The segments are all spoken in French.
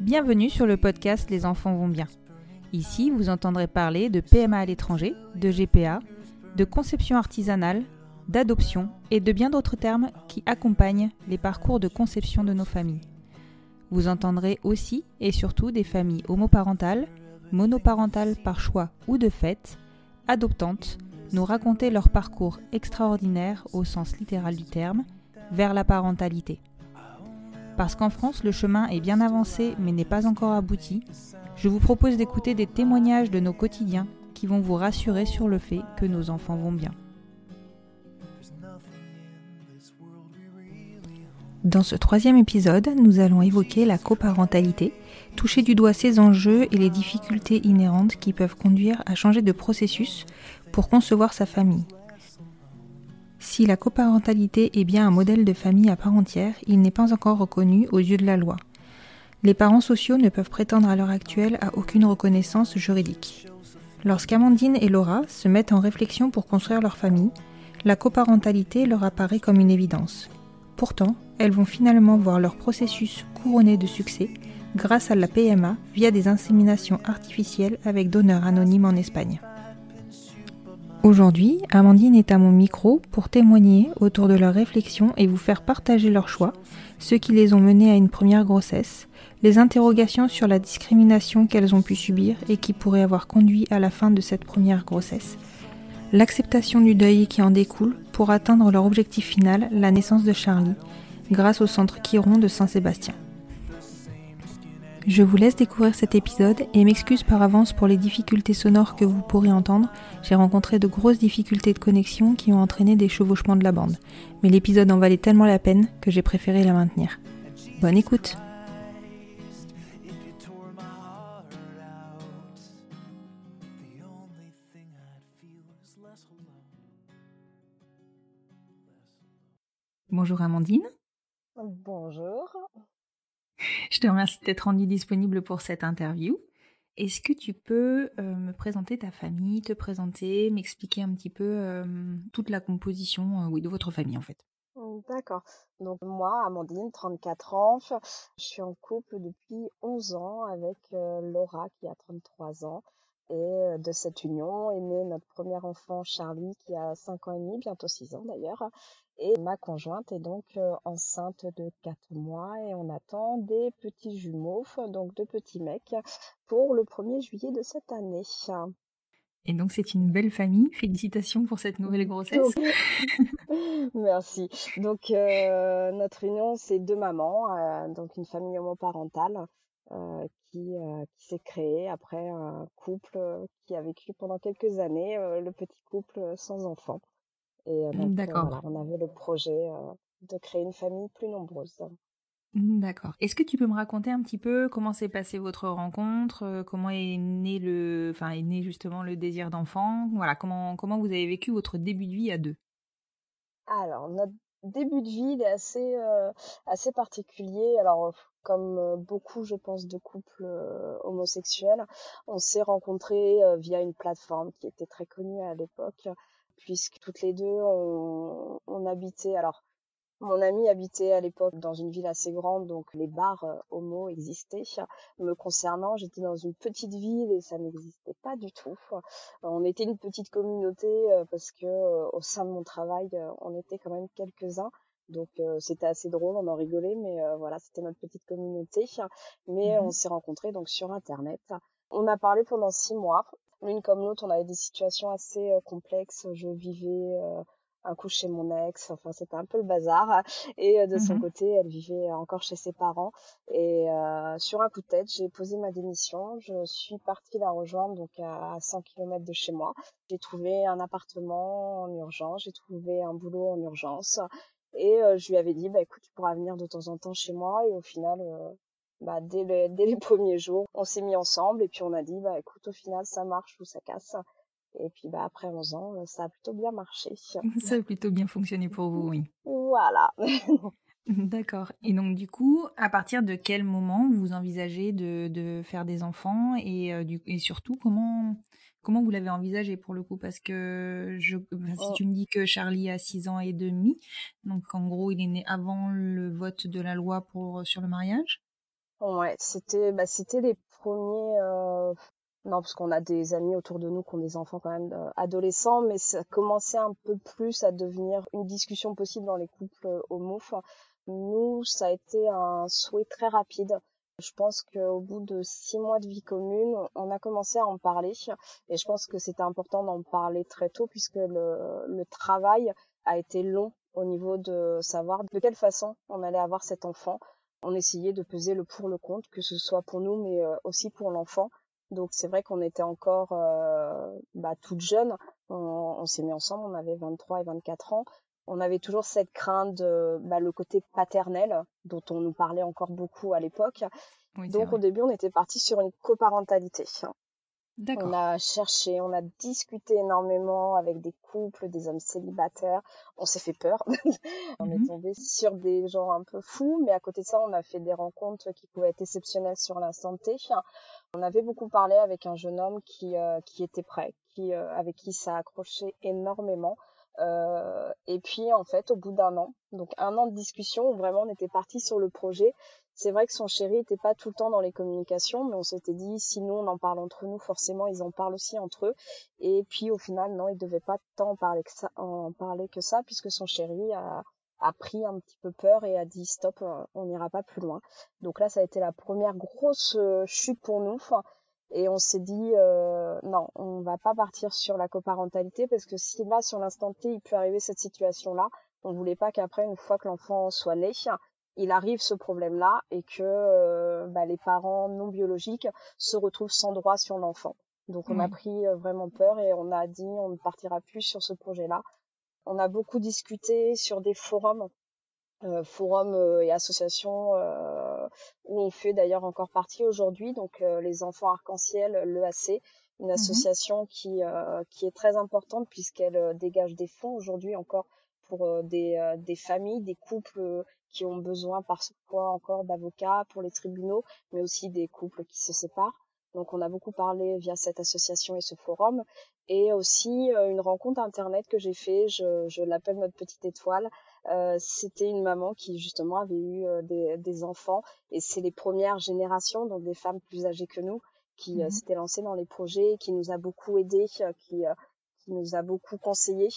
Bienvenue sur le podcast Les enfants vont bien. Ici, vous entendrez parler de PMA à l'étranger, de GPA, de conception artisanale, d'adoption et de bien d'autres termes qui accompagnent les parcours de conception de nos familles. Vous entendrez aussi et surtout des familles homoparentales, monoparentales par choix ou de fait, adoptantes, nous raconter leur parcours extraordinaire au sens littéral du terme vers la parentalité. Parce qu'en France, le chemin est bien avancé mais n'est pas encore abouti, je vous propose d'écouter des témoignages de nos quotidiens qui vont vous rassurer sur le fait que nos enfants vont bien. Dans ce troisième épisode, nous allons évoquer la coparentalité, toucher du doigt ses enjeux et les difficultés inhérentes qui peuvent conduire à changer de processus pour concevoir sa famille. Si la coparentalité est bien un modèle de famille à part entière, il n'est pas encore reconnu aux yeux de la loi. Les parents sociaux ne peuvent prétendre à l'heure actuelle à aucune reconnaissance juridique. Lorsqu'Amandine et Laura se mettent en réflexion pour construire leur famille, la coparentalité leur apparaît comme une évidence. Pourtant, elles vont finalement voir leur processus couronné de succès grâce à la PMA via des inséminations artificielles avec donneur anonyme en Espagne. Aujourd'hui, Amandine est à mon micro pour témoigner autour de leurs réflexions et vous faire partager leurs choix, ceux qui les ont menés à une première grossesse, les interrogations sur la discrimination qu'elles ont pu subir et qui pourrait avoir conduit à la fin de cette première grossesse, l'acceptation du deuil qui en découle pour atteindre leur objectif final, la naissance de Charlie, grâce au centre Chiron de Saint-Sébastien. Je vous laisse découvrir cet épisode et m'excuse par avance pour les difficultés sonores que vous pourrez entendre. J'ai rencontré de grosses difficultés de connexion qui ont entraîné des chevauchements de la bande. Mais l'épisode en valait tellement la peine que j'ai préféré la maintenir. Bonne écoute. Bonjour Amandine. Bonjour. Je te remercie d'être rendue disponible pour cette interview. Est-ce que tu peux euh, me présenter ta famille, te présenter, m'expliquer un petit peu euh, toute la composition euh, oui, de votre famille en fait? D'accord. Donc moi, Amandine, 34 ans, je suis en couple depuis 11 ans avec Laura qui a 33 ans. Et de cette union est né notre premier enfant Charlie qui a 5 ans et demi, bientôt 6 ans d'ailleurs. Et ma conjointe est donc euh, enceinte de 4 mois et on attend des petits jumeaux, donc deux petits mecs, pour le 1er juillet de cette année. Et donc c'est une belle famille. Félicitations pour cette nouvelle grossesse. Merci. Donc euh, notre union, c'est deux mamans, euh, donc une famille homoparentale euh, qui, qui s'est créée après un couple qui a vécu pendant quelques années, le petit couple sans enfants. Et euh, donc euh, voilà, on avait le projet euh, de créer une famille plus nombreuse. D'accord. Est-ce que tu peux me raconter un petit peu comment s'est passée votre rencontre, comment est né le, enfin est né justement le désir d'enfant, voilà comment comment vous avez vécu votre début de vie à deux? Alors, notre début de vie il est assez, euh, assez particulier. Alors, comme beaucoup, je pense, de couples euh, homosexuels, on s'est rencontrés euh, via une plateforme qui était très connue à l'époque, puisque toutes les deux, on, on habitait. Alors, Mon ami habitait à l'époque dans une ville assez grande, donc les bars euh, homo existaient. Me concernant, j'étais dans une petite ville et ça n'existait pas du tout. On était une petite communauté euh, parce que euh, au sein de mon travail, on était quand même quelques-uns. Donc c'était assez drôle, on en rigolait, mais voilà, c'était notre petite communauté. Mais Mhm. on s'est rencontrés donc sur Internet. On a parlé pendant six mois. L'une comme l'autre, on avait des situations assez complexes. Je vivais un coup chez mon ex, enfin c'était un peu le bazar. Et euh, de son Mhm. côté, elle vivait encore chez ses parents. Et euh, sur un coup de tête, j'ai posé ma démission. Je suis partie la rejoindre donc à 100 km de chez moi. J'ai trouvé un appartement en urgence, j'ai trouvé un boulot en urgence. Et euh, je lui avais dit, bah écoute, tu pourras venir de temps en temps chez moi. Et au final, euh, bah, dès, le- dès les premiers jours, on s'est mis ensemble et puis on a dit, bah écoute, au final, ça marche ou ça casse. Et puis bah après 11 ans, euh, ça a plutôt bien marché. Ça a plutôt bien fonctionné pour vous, oui. Voilà. D'accord. Et donc du coup, à partir de quel moment vous envisagez de, de faire des enfants et, euh, du, et surtout comment comment vous l'avez envisagé pour le coup? Parce que je, si Oh. tu me dis que Charlie a six ans et demi, donc en gros il est né avant le vote de la loi pour sur le mariage? Ouais, c'était bah c'était les premiers euh, non parce qu'on a des amis autour de nous qui ont des enfants quand même euh, adolescents mais ça commençait un peu plus à devenir une discussion possible dans les couples euh, homo. Nous ça a été un souhait très rapide. Je pense qu'au bout de six mois de vie commune, on a commencé à en parler et je pense que c'était important d'en parler très tôt puisque le, le travail a été long au niveau de savoir de quelle façon on allait avoir cet enfant on essayait de peser le pour le contre, que ce soit pour nous, mais euh, aussi pour l'enfant. Donc c'est vrai qu'on était encore euh, bah, toutes jeunes. On, on s'est mis ensemble, on avait 23 et 24 ans. On avait toujours cette crainte de bah, le côté paternel dont on nous parlait encore beaucoup à l'époque. Oui, Donc au début, on était parti sur une coparentalité. On a cherché, on a discuté énormément avec des couples, des hommes célibataires. On s'est fait peur. on est Mhm. tombé sur des gens un peu fous, mais à côté de ça, on a fait des rencontres qui pouvaient être exceptionnelles sur l'instant T. On avait beaucoup parlé avec un jeune homme qui euh, qui était prêt, qui euh, avec qui ça a accroché énormément. Euh, et puis en fait, au bout d'un an, donc un an de discussion, où vraiment on était parti sur le projet. C'est vrai que son chéri était pas tout le temps dans les communications, mais on s'était dit si nous on en parle entre nous, forcément ils en parlent aussi entre eux. Et puis au final, non, il devait pas tant en parler que ça, puisque son chéri a a pris un petit peu peur et a dit stop, euh, on n'ira pas plus loin. Donc là, ça a été la première grosse euh, chute pour nous. Et on s'est dit euh, non, on va pas partir sur la coparentalité parce que si là, sur l'instant T, il peut arriver cette situation-là, on voulait pas qu'après, une fois que l'enfant soit né, il arrive ce problème-là et que euh, bah, les parents non biologiques se retrouvent sans droit sur l'enfant. Donc on a pris euh, vraiment peur et on a dit on ne partira plus sur ce projet-là. On a beaucoup discuté sur des forums, euh, forums euh, et associations euh, où on fait d'ailleurs encore partie aujourd'hui. Donc euh, les enfants arc-en-ciel, l'EAC, une association qui euh, qui est très importante puisqu'elle dégage des fonds aujourd'hui encore pour des euh, des familles, des couples euh, qui ont besoin parfois encore d'avocats pour les tribunaux, mais aussi des couples qui se séparent. Donc on a beaucoup parlé via cette association et ce forum et aussi euh, une rencontre internet que j'ai fait, je, je l'appelle notre petite étoile. Euh, C'était une maman qui justement avait eu euh, des, des enfants et c'est les premières générations, donc des femmes plus âgées que nous, qui euh, Mhm. s'étaient lancées dans les projets, qui nous a beaucoup aidés, qui euh, qui nous a beaucoup conseillé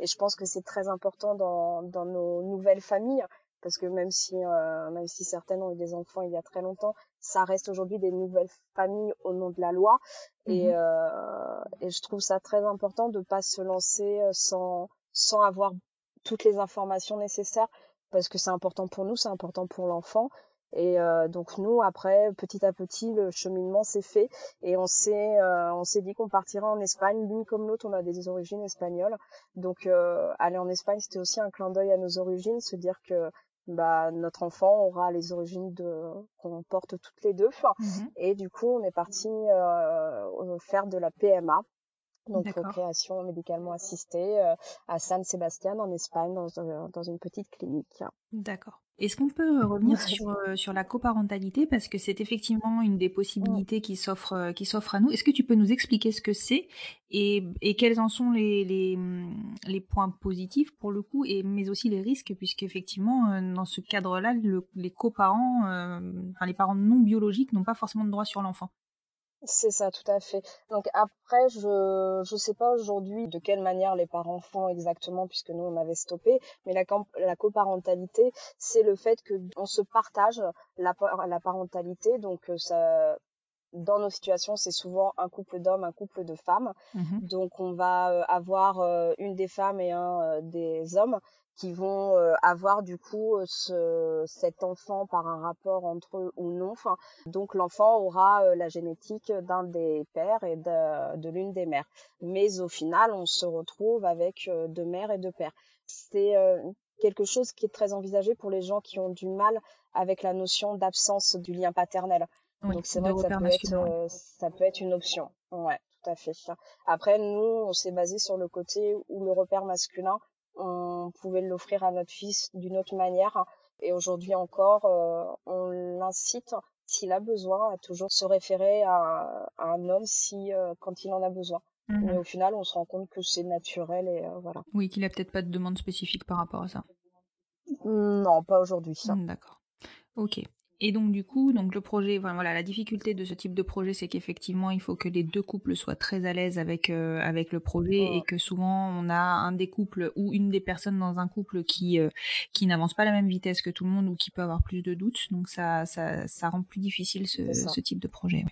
et je pense que c'est très important dans dans nos nouvelles familles parce que même si euh, même si certaines ont eu des enfants il y a très longtemps, ça reste aujourd'hui des nouvelles familles au nom de la loi et Mhm. euh, et je trouve ça très important de pas se lancer euh, sans sans avoir toutes les informations nécessaires parce que c'est important pour nous, c'est important pour l'enfant. Et euh, donc nous après petit à petit le cheminement s'est fait et on s'est euh, on s'est dit qu'on partirait en Espagne l'une comme l'autre on a des origines espagnoles donc euh, aller en Espagne c'était aussi un clin d'œil à nos origines se dire que bah notre enfant aura les origines de qu'on porte toutes les deux Mhm. et du coup on est parti euh, faire de la PMA donc création médicalement assistée euh, à San Sebastian en Espagne dans, un- dans une petite clinique D'accord. Est-ce qu'on peut euh, revenir sur, euh, sur la coparentalité? Parce que c'est effectivement une des possibilités qui s'offre euh, qui s'offre à nous. Est-ce que tu peux nous expliquer ce que c'est? Et, et quels en sont les, les, les points positifs pour le coup et mais aussi les risques? Puisque effectivement dans ce cadre-là le- les coparents euh, enfin les parents non biologiques n'ont pas forcément de droit sur l'enfant. C'est ça, tout à fait. Donc après, je je sais pas aujourd'hui de quelle manière les parents font exactement, puisque nous on avait stoppé. Mais la la coparentalité, c'est le fait que on se partage la la parentalité. Donc euh, ça, dans nos situations, c'est souvent un couple d'hommes, un couple de femmes. Mhm. Donc on va euh, avoir euh, une des femmes et un des hommes qui vont euh, avoir du coup euh, ce, cet enfant par un rapport entre eux ou non. Enfin, donc l'enfant aura euh, la génétique d'un des pères et de, de l'une des mères. Mais au final, on se retrouve avec euh, deux mères et deux pères. C'est euh, quelque chose qui est très envisagé pour les gens qui ont du mal avec la notion d'absence du lien paternel. Oui, Donc c'est vrai que ça peut, être, euh, ça peut être une option. Ouais, tout à fait. Après, nous, on s'est basé sur le côté où le repère masculin, on pouvait l'offrir à notre fils d'une autre manière. Et aujourd'hui encore, euh, on l'incite, s'il a besoin, à toujours se référer à, à un homme si euh, quand il en a besoin. Mhm. Mais au final, on se rend compte que c'est naturel et euh, voilà. Oui, qu'il a peut-être pas de demande spécifique par rapport à ça. Non, pas aujourd'hui. D'accord. Ok. Et donc du coup, donc le projet, enfin, voilà, la difficulté de ce type de projet, c'est qu'effectivement, il faut que les deux couples soient très à l'aise avec euh, avec le projet et que souvent on a un des couples ou une des personnes dans un couple qui euh, qui n'avance pas à la même vitesse que tout le monde ou qui peut avoir plus de doutes. Donc ça ça ça rend plus difficile ce, ce type de projet.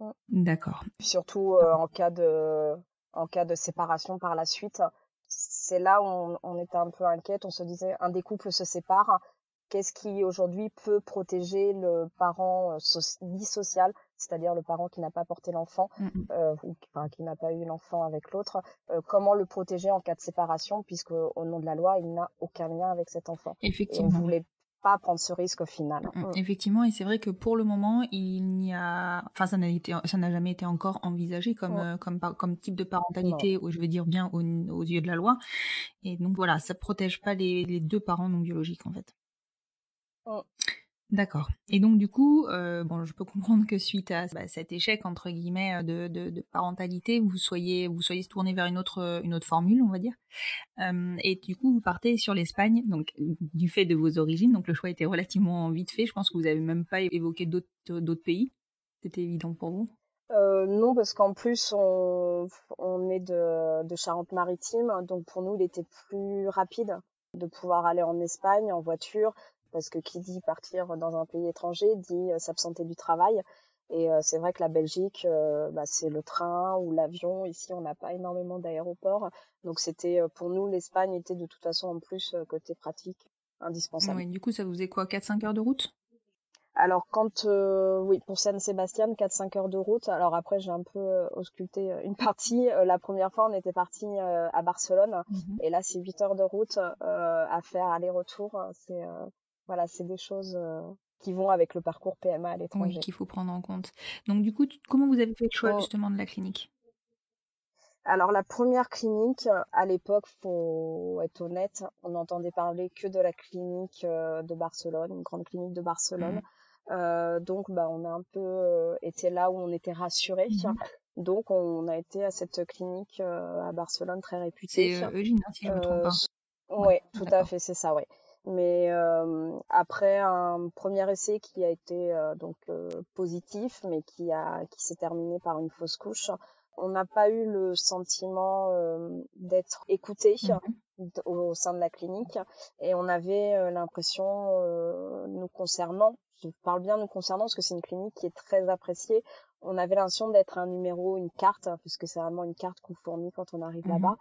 Ouais. D'accord. surtout euh, en cas de en cas de séparation par la suite c'est là où on, on était un peu inquiète on se disait un des couples se sépare qu'est-ce qui aujourd'hui peut protéger le parent euh, so- dit social c'est-à-dire le parent qui n'a pas porté l'enfant Mm, mm. euh, ou qui- enfin, qui n'a pas eu l'enfant avec l'autre euh, comment le protéger en cas de séparation puisque au nom de la loi il n'a aucun lien avec cet enfant et on Effectivement. voulait pas prendre ce risque au final Mm. Effectivement, et c'est vrai que pour le moment, il n'y a, enfin, ça n'a été, ça n'a jamais été encore envisagé comme, Ouais. euh, comme, par- comme type de parentalité, ou je veux dire bien aux, aux yeux de la loi. Et donc voilà, ça protège pas les, les deux parents non biologiques en fait. Mm. D'accord. Et donc du coup, euh, bon, je peux comprendre que suite à bah, cet échec entre guillemets euh, de, de, de parentalité, vous soyez vous soyez tourné vers une autre une autre formule, on va dire. Euh, et du coup, vous partez sur l'Espagne, donc du fait de vos origines. Donc le choix était relativement vite fait. Je pense que vous avez même pas évoqué d'autres d'autres pays. C'était évident pour vous. Euh, non, parce qu'en plus, on, on est de, de Charente-Maritime, donc pour nous, il était plus rapide de pouvoir aller en Espagne en voiture, parce que qui dit partir dans un pays étranger dit euh, s'absenter du travail. Et euh, c'est vrai que la Belgique, euh, bah, c'est le train ou l'avion. Ici, on n'a pas énormément d'aéroports. Donc c'était pour nous, l'Espagne était de toute façon en plus côté pratique indispensable. Ouais, du coup, ça vous faisait quoi 4-5 heures de route? Alors quand euh, oui pour San Sébastien 4-5 heures de route. Alors après j'ai un peu euh, ausculté une partie. Euh, la première fois on était parti à Barcelone et là c'est 8 heures de route à faire aller-retour. C'est voilà c'est des choses euh, qui vont avec le parcours PMA à l'étranger. Oui, qu'il faut prendre en compte. Donc du coup, comment vous avez fait le choix justement de la clinique? Alors la première clinique à l'époque faut être honnête on n'entendait parler que de la clinique euh, de Barcelone une grande clinique de Barcelone. Euh, donc bah on a un peu euh, été là où on était rassurés. Mhm. Donc on a été à cette clinique euh, à Barcelone très réputée. C'est euh, Eugène, hein, si je me trompe Euh, pas. Ouais, ouais, tout à fait, c'est ça, ouais. Mais euh, après un premier essai qui a été euh, donc euh, positif, mais qui a qui s'est terminé par une fausse couche, on n'a pas eu le sentiment euh, d'être écouté Mhm. au, sein de la clinique et on avait euh, l'impression euh, nous concernant je parle bien nous concernant parce que c'est une clinique qui est très appréciée on avait l'impression d'être un numéro une carte parce que c'est vraiment une carte qu'on fournit quand on arrive Mhm. là-bas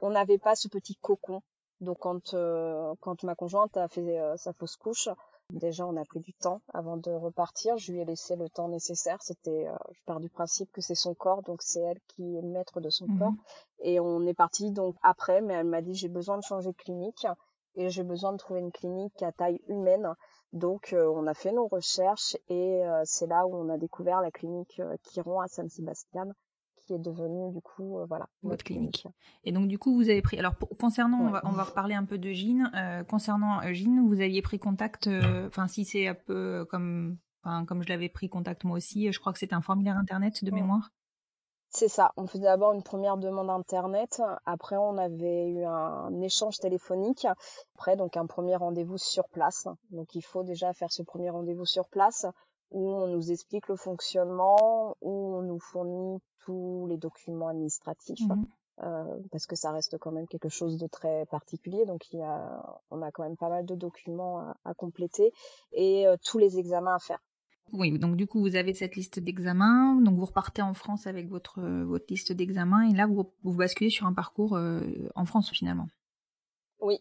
on n'avait pas ce petit cocon donc quand euh, quand ma conjointe a fait euh, sa fausse couche déjà on a pris du temps avant de repartir je lui ai laissé le temps nécessaire c'était euh, je pars du principe que c'est son corps donc c'est elle qui est maître de son Mhm. corps et on est parti donc après, mais elle m'a dit j'ai besoin de changer de clinique et j'ai besoin de trouver une clinique à taille humaine. Donc euh, on a fait nos recherches et euh, c'est là où on a découvert la clinique euh, Chiron à San Sebastian, qui est devenue du coup euh, voilà votre clinique. Et donc du coup vous avez pris alors pour, concernant on, va, on va reparler un peu de Gine euh, concernant Gine vous aviez pris contact enfin si c'est un peu comme comme je l'avais pris contact moi aussi je crois que c'était un formulaire internet de mémoire. C'est ça. On faisait d'abord une première demande internet. Après, on avait eu un échange téléphonique. Après, donc un premier rendez-vous sur place. Donc, il faut déjà faire ce premier rendez-vous sur place où on nous explique le fonctionnement, où on nous fournit tous les documents administratifs. Mhm. Euh, parce que ça reste quand même quelque chose de très particulier, donc il y a, on a quand même pas mal de documents à, compléter et euh, tous les examens à faire. Oui, donc du coup vous avez cette liste d'examens, donc vous repartez en France avec votre votre liste d'examens et là vous, vous basculez sur un parcours euh, en France finalement. Oui,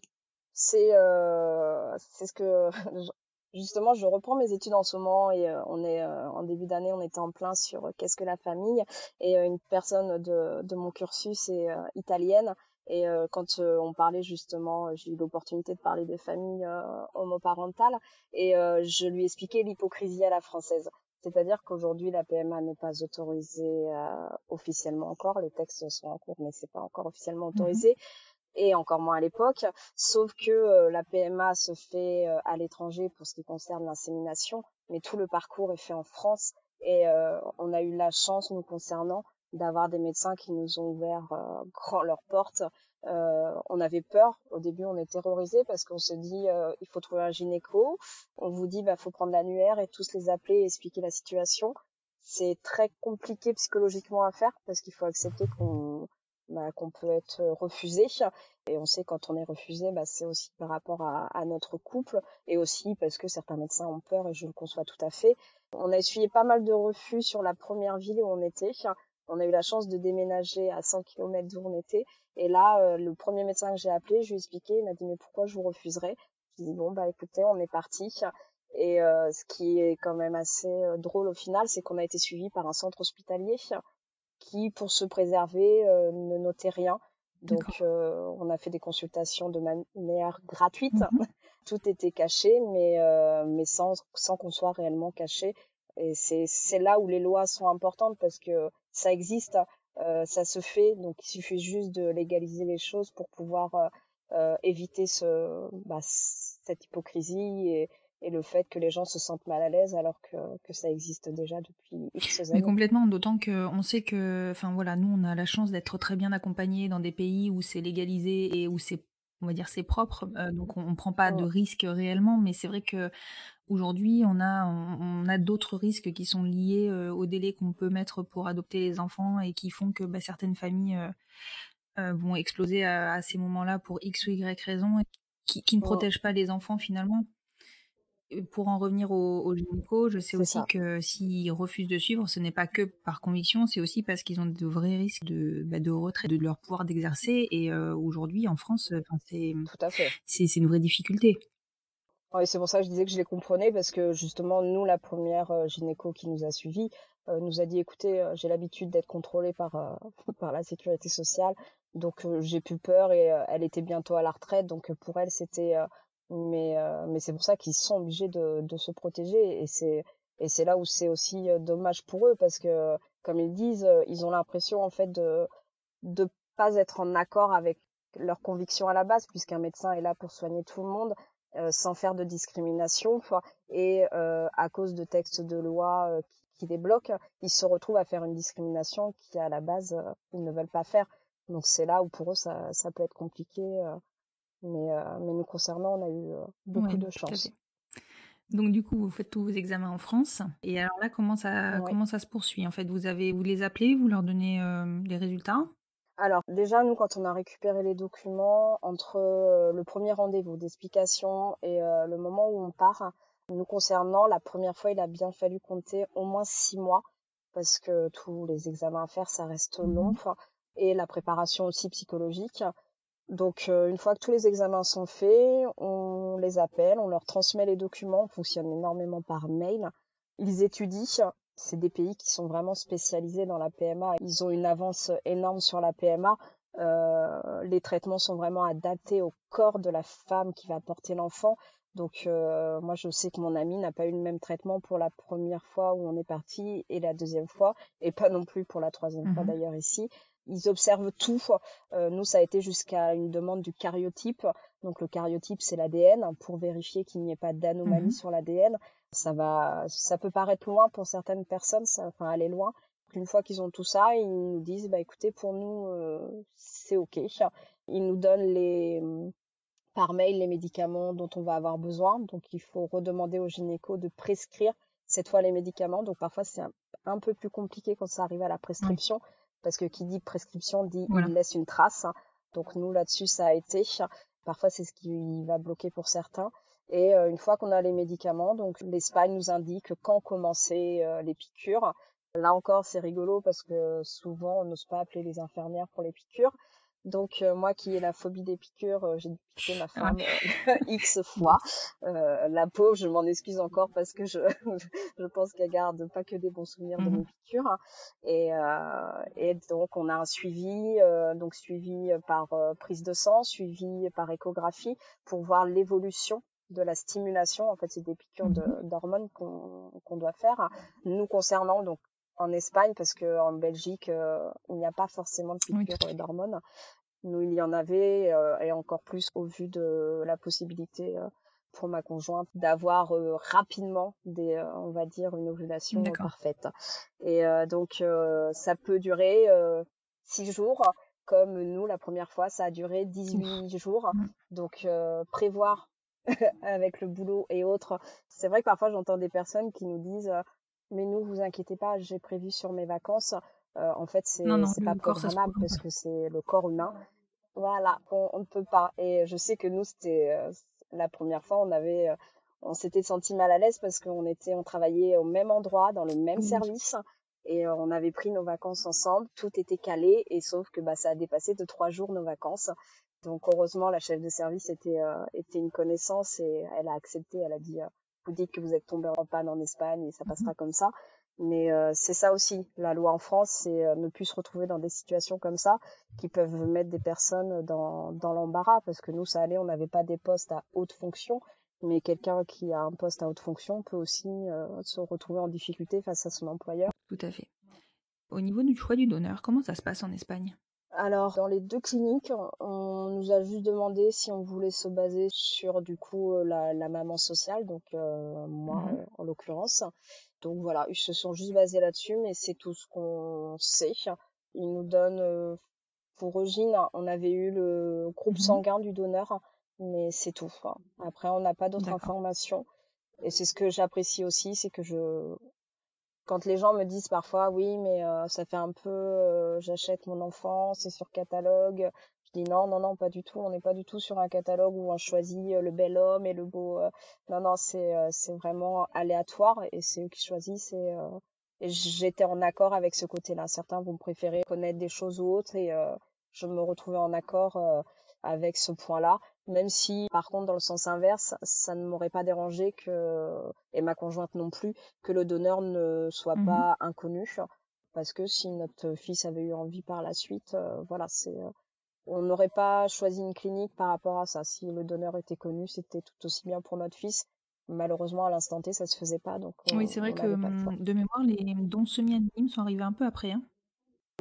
c'est euh, c'est ce que Justement, je reprends mes études en ce moment et euh, on est euh, en début d'année, on était en plein sur euh, qu'est-ce que la famille et une personne de, de mon cursus est italienne et quand on parlait justement, j'ai eu l'opportunité de parler des familles homoparentales et je lui expliquais l'hypocrisie à la française. C'est-à-dire qu'aujourd'hui, la PMA n'est pas autorisée officiellement encore. Les textes sont en cours, mais c'est pas encore officiellement mmh autorisé et encore moins à l'époque, sauf que euh, la PMA se fait euh, à l'étranger pour ce qui concerne l'insémination, mais tout le parcours est fait en France et euh, on a eu la chance nous concernant d'avoir des médecins qui nous ont ouvert grand leurs portes. on avait peur au début, on est terrorisé parce qu'on se dit il faut trouver un gynéco, on vous dit bah faut prendre l'annuaire et tous les appeler et expliquer la situation. C'est très compliqué psychologiquement à faire parce qu'il faut accepter qu'on bah, qu'on peut être refusé. Et on sait quand on est refusé, bah, c'est aussi par rapport à, notre couple et aussi parce que certains médecins ont peur et je le conçois tout à fait. On a essuyé pas mal de refus sur la première ville où on était. On a eu la chance de déménager à 100 km d'où on était. Et là, euh, le premier médecin que j'ai appelé, je lui ai expliqué, il m'a dit mais pourquoi je vous refuserais? Je lui ai dit bon bah écoutez, on est parti. Et euh, ce qui est quand même assez euh, drôle au final, c'est qu'on a été suivi par un centre hospitalier qui, pour se préserver, euh, ne notait rien. Donc, euh, on a fait des consultations de manière gratuite. Mhm. Tout était caché, mais, euh, mais sans, sans qu'on soit réellement caché. Et c'est, c'est là où les lois sont importantes parce que ça existe, ça se fait. Donc, il suffit juste de légaliser les choses pour pouvoir éviter ce, bah, cette hypocrisie et, et le fait que les gens se sentent mal à l'aise alors que, que ça existe déjà depuis X années. Mais complètement, d'autant que on sait que, enfin voilà, nous on a la chance d'être très bien accompagnés dans des pays où c'est légalisé et où c'est, on va dire, c'est propre, euh, donc on, on prend pas de risques réellement. Mais c'est vrai que aujourd'hui on a on, a d'autres risques qui sont liés euh, au délai qu'on peut mettre pour adopter les enfants et qui font que bah, certaines familles euh, vont exploser à, à ces moments-là pour X ou Y raison, qui, qui ne protègent pas les enfants finalement pour en revenir au, au gynéco, je sais aussi que s'ils refusent de suivre, ce n'est pas que par conviction, c'est aussi parce qu'ils ont de vrais risques de, bah, de retrait de leur pouvoir d'exercer. Et euh, aujourd'hui, en France, c'est c'est une vraie difficulté. C'est pour ça que je disais que je les comprenais parce que justement, nous, la première euh, gynéco qui nous a suivis euh, nous a dit écoutez, j'ai l'habitude d'être contrôlée par par la sécurité sociale, donc j'ai plus peur et elle était bientôt à la retraite, donc pour elle c'était mais euh, mais c'est pour ça qu'ils sont obligés de, de se protéger et c'est et c'est là où c'est aussi euh, dommage pour eux parce que comme ils disent euh, ils ont l'impression en fait de de pas être en accord avec leurs convictions à la base puisqu'un médecin est là pour soigner tout le monde sans faire de discrimination et à cause de textes de loi qui, qui, les bloquent ils se retrouvent à faire une discrimination qui à la base ils ne veulent pas faire. Donc c'est là où pour eux ça ça peut être compliqué mais, euh, mais nous concernant, on a eu euh, beaucoup de chance. Donc du coup, vous faites tous vos examens en France. Et alors là, comment ça, comment ça se poursuit En fait, vous avez, vous les appelez, vous leur donnez euh, les résultats? Alors déjà, nous, quand on a récupéré les documents, entre le premier rendez-vous d'explication et le moment où on part, nous concernant, la première fois, il a bien fallu compter au moins six mois parce que tous les examens à faire, ça reste long. Mmh. Et la préparation aussi psychologique. Donc euh, une fois que tous les examens sont faits, on les appelle, on leur transmet les documents, on fonctionne énormément par mail. Ils étudient. C'est des pays qui sont vraiment spécialisés dans la PMA. Ils ont une avance énorme sur la PMA. Euh, les traitements sont vraiment adaptés au corps de la femme qui va porter l'enfant. Donc euh, moi je sais que mon ami n'a pas eu le même traitement pour la première fois où on est parti et la deuxième fois et pas non plus pour la troisième fois Mhm. d'ailleurs ici. Ils observent tout. Euh, nous ça a été jusqu'à une demande du cariotype. Donc le cariotype c'est l'ADN pour vérifier qu'il n'y ait pas d'anomalie Mhm. sur l'ADN. Ça va, ça peut paraître loin pour certaines personnes, ça, enfin aller loin. Une fois qu'ils ont tout ça, ils nous disent bah écoutez pour nous euh, c'est ok. Ils nous donnent les par mail les médicaments dont on va avoir besoin. Donc il faut redemander au gynéco de prescrire cette fois les médicaments. Donc parfois c'est un, un peu plus compliqué quand ça arrive à la prescription parce que qui dit prescription dit Voilà. il laisse une trace. Donc nous là-dessus ça a été. Parfois c'est ce qui va bloquer pour certains. Et euh, une fois qu'on a les médicaments, donc l'Espagne nous indique quand commencer euh, les piqûres. Là encore c'est rigolo parce que souvent on n'ose pas appeler les infirmières pour les piqûres. Donc euh, moi qui ai la phobie des piqûres, euh, j'ai dû piquer ma femme euh, X fois. Euh, la pauvre, je m'en excuse encore parce que je je pense qu'elle garde pas que des bons souvenirs de Mhm. mes piqûres. Et euh, et donc on a un suivi, euh, donc suivi par prise de sang, suivi par échographie pour voir l'évolution de la stimulation. En fait, c'est des piqûres de- Mhm. d'hormones qu'on qu'on doit faire. Nous concernant donc en Espagne parce que en Belgique euh, il n'y a pas forcément de Oui, à euh, d'hormones. Nous il y en avait euh, et encore plus au vu de la possibilité euh, pour ma conjointe d'avoir euh, rapidement des euh, on va dire une ovulation parfaite. Et euh, donc ça peut durer six jours comme nous la première fois ça a duré 18 jours. Donc prévoir avec le boulot et autres. C'est vrai que parfois j'entends des personnes qui nous disent mais nous vous inquiétez pas, j'ai prévu sur mes vacances. Euh, en fait c'est pas programmable parce que c'est le corps humain. Voilà, on, ne peut pas. Et je sais que nous c'était euh, la première fois on avait euh, on s'était senti mal à l'aise parce qu'on était on travaillait au même endroit dans le même service et on avait pris nos vacances ensemble, tout était calé et sauf que bah ça a dépassé de trois jours nos vacances. Donc heureusement la chef de service était était une connaissance et elle a accepté, elle a dit vous dites que vous êtes tombé en panne en Espagne et ça passera comme ça. Mais euh, c'est ça aussi, la loi en France, c'est euh, ne plus se retrouver dans des situations comme ça qui peuvent mettre des personnes dans dans l'embarras parce que nous ça allait, on n'avait pas des postes à haute fonction, mais quelqu'un qui a un poste à haute fonction peut aussi euh, se retrouver en difficulté face à son employeur. Tout à fait. Au niveau du choix du donneur, comment ça se passe en Espagne? Alors, dans les deux cliniques, on nous a juste demandé si on voulait se baser sur du coup euh, la, la maman sociale, donc euh, moi Mhm. en l'occurrence. Donc voilà, ils se sont juste basés là-dessus, mais c'est tout ce qu'on sait. Ils nous donnent, euh, pour Eugène, on avait eu le groupe Mhm. sanguin du donneur, mais c'est tout. quoi. Après, on n'a pas d'autres informations. Et c'est ce que j'apprécie aussi, c'est que je, quand les gens me disent parfois oui mais euh, ça fait un peu euh, j'achète mon enfant c'est sur catalogue. Je dis non non non pas du tout. On n'est pas du tout sur un catalogue où on choisit euh, le bel homme et le beau non non c'est c'est vraiment aléatoire et c'est eux qui choisissent et, j'étais en accord avec ce côté-là. Certains vont préférer connaître des choses ou autres et je me retrouvais en accord avec ce point-là même si par contre dans le sens inverse ça ne m'aurait pas dérangé que et ma conjointe non plus que le donneur ne soit Mhm. pas inconnu parce que si notre fils avait eu envie par la suite euh, voilà c'est euh, on n'aurait pas choisi une clinique par rapport à ça si le donneur était connu c'était tout aussi bien pour notre fils malheureusement à l'instant T ça se faisait pas donc on, Oui, c'est vrai que hum, de mémoire, les dons semi-anonymes sont arrivés un peu après. Hein.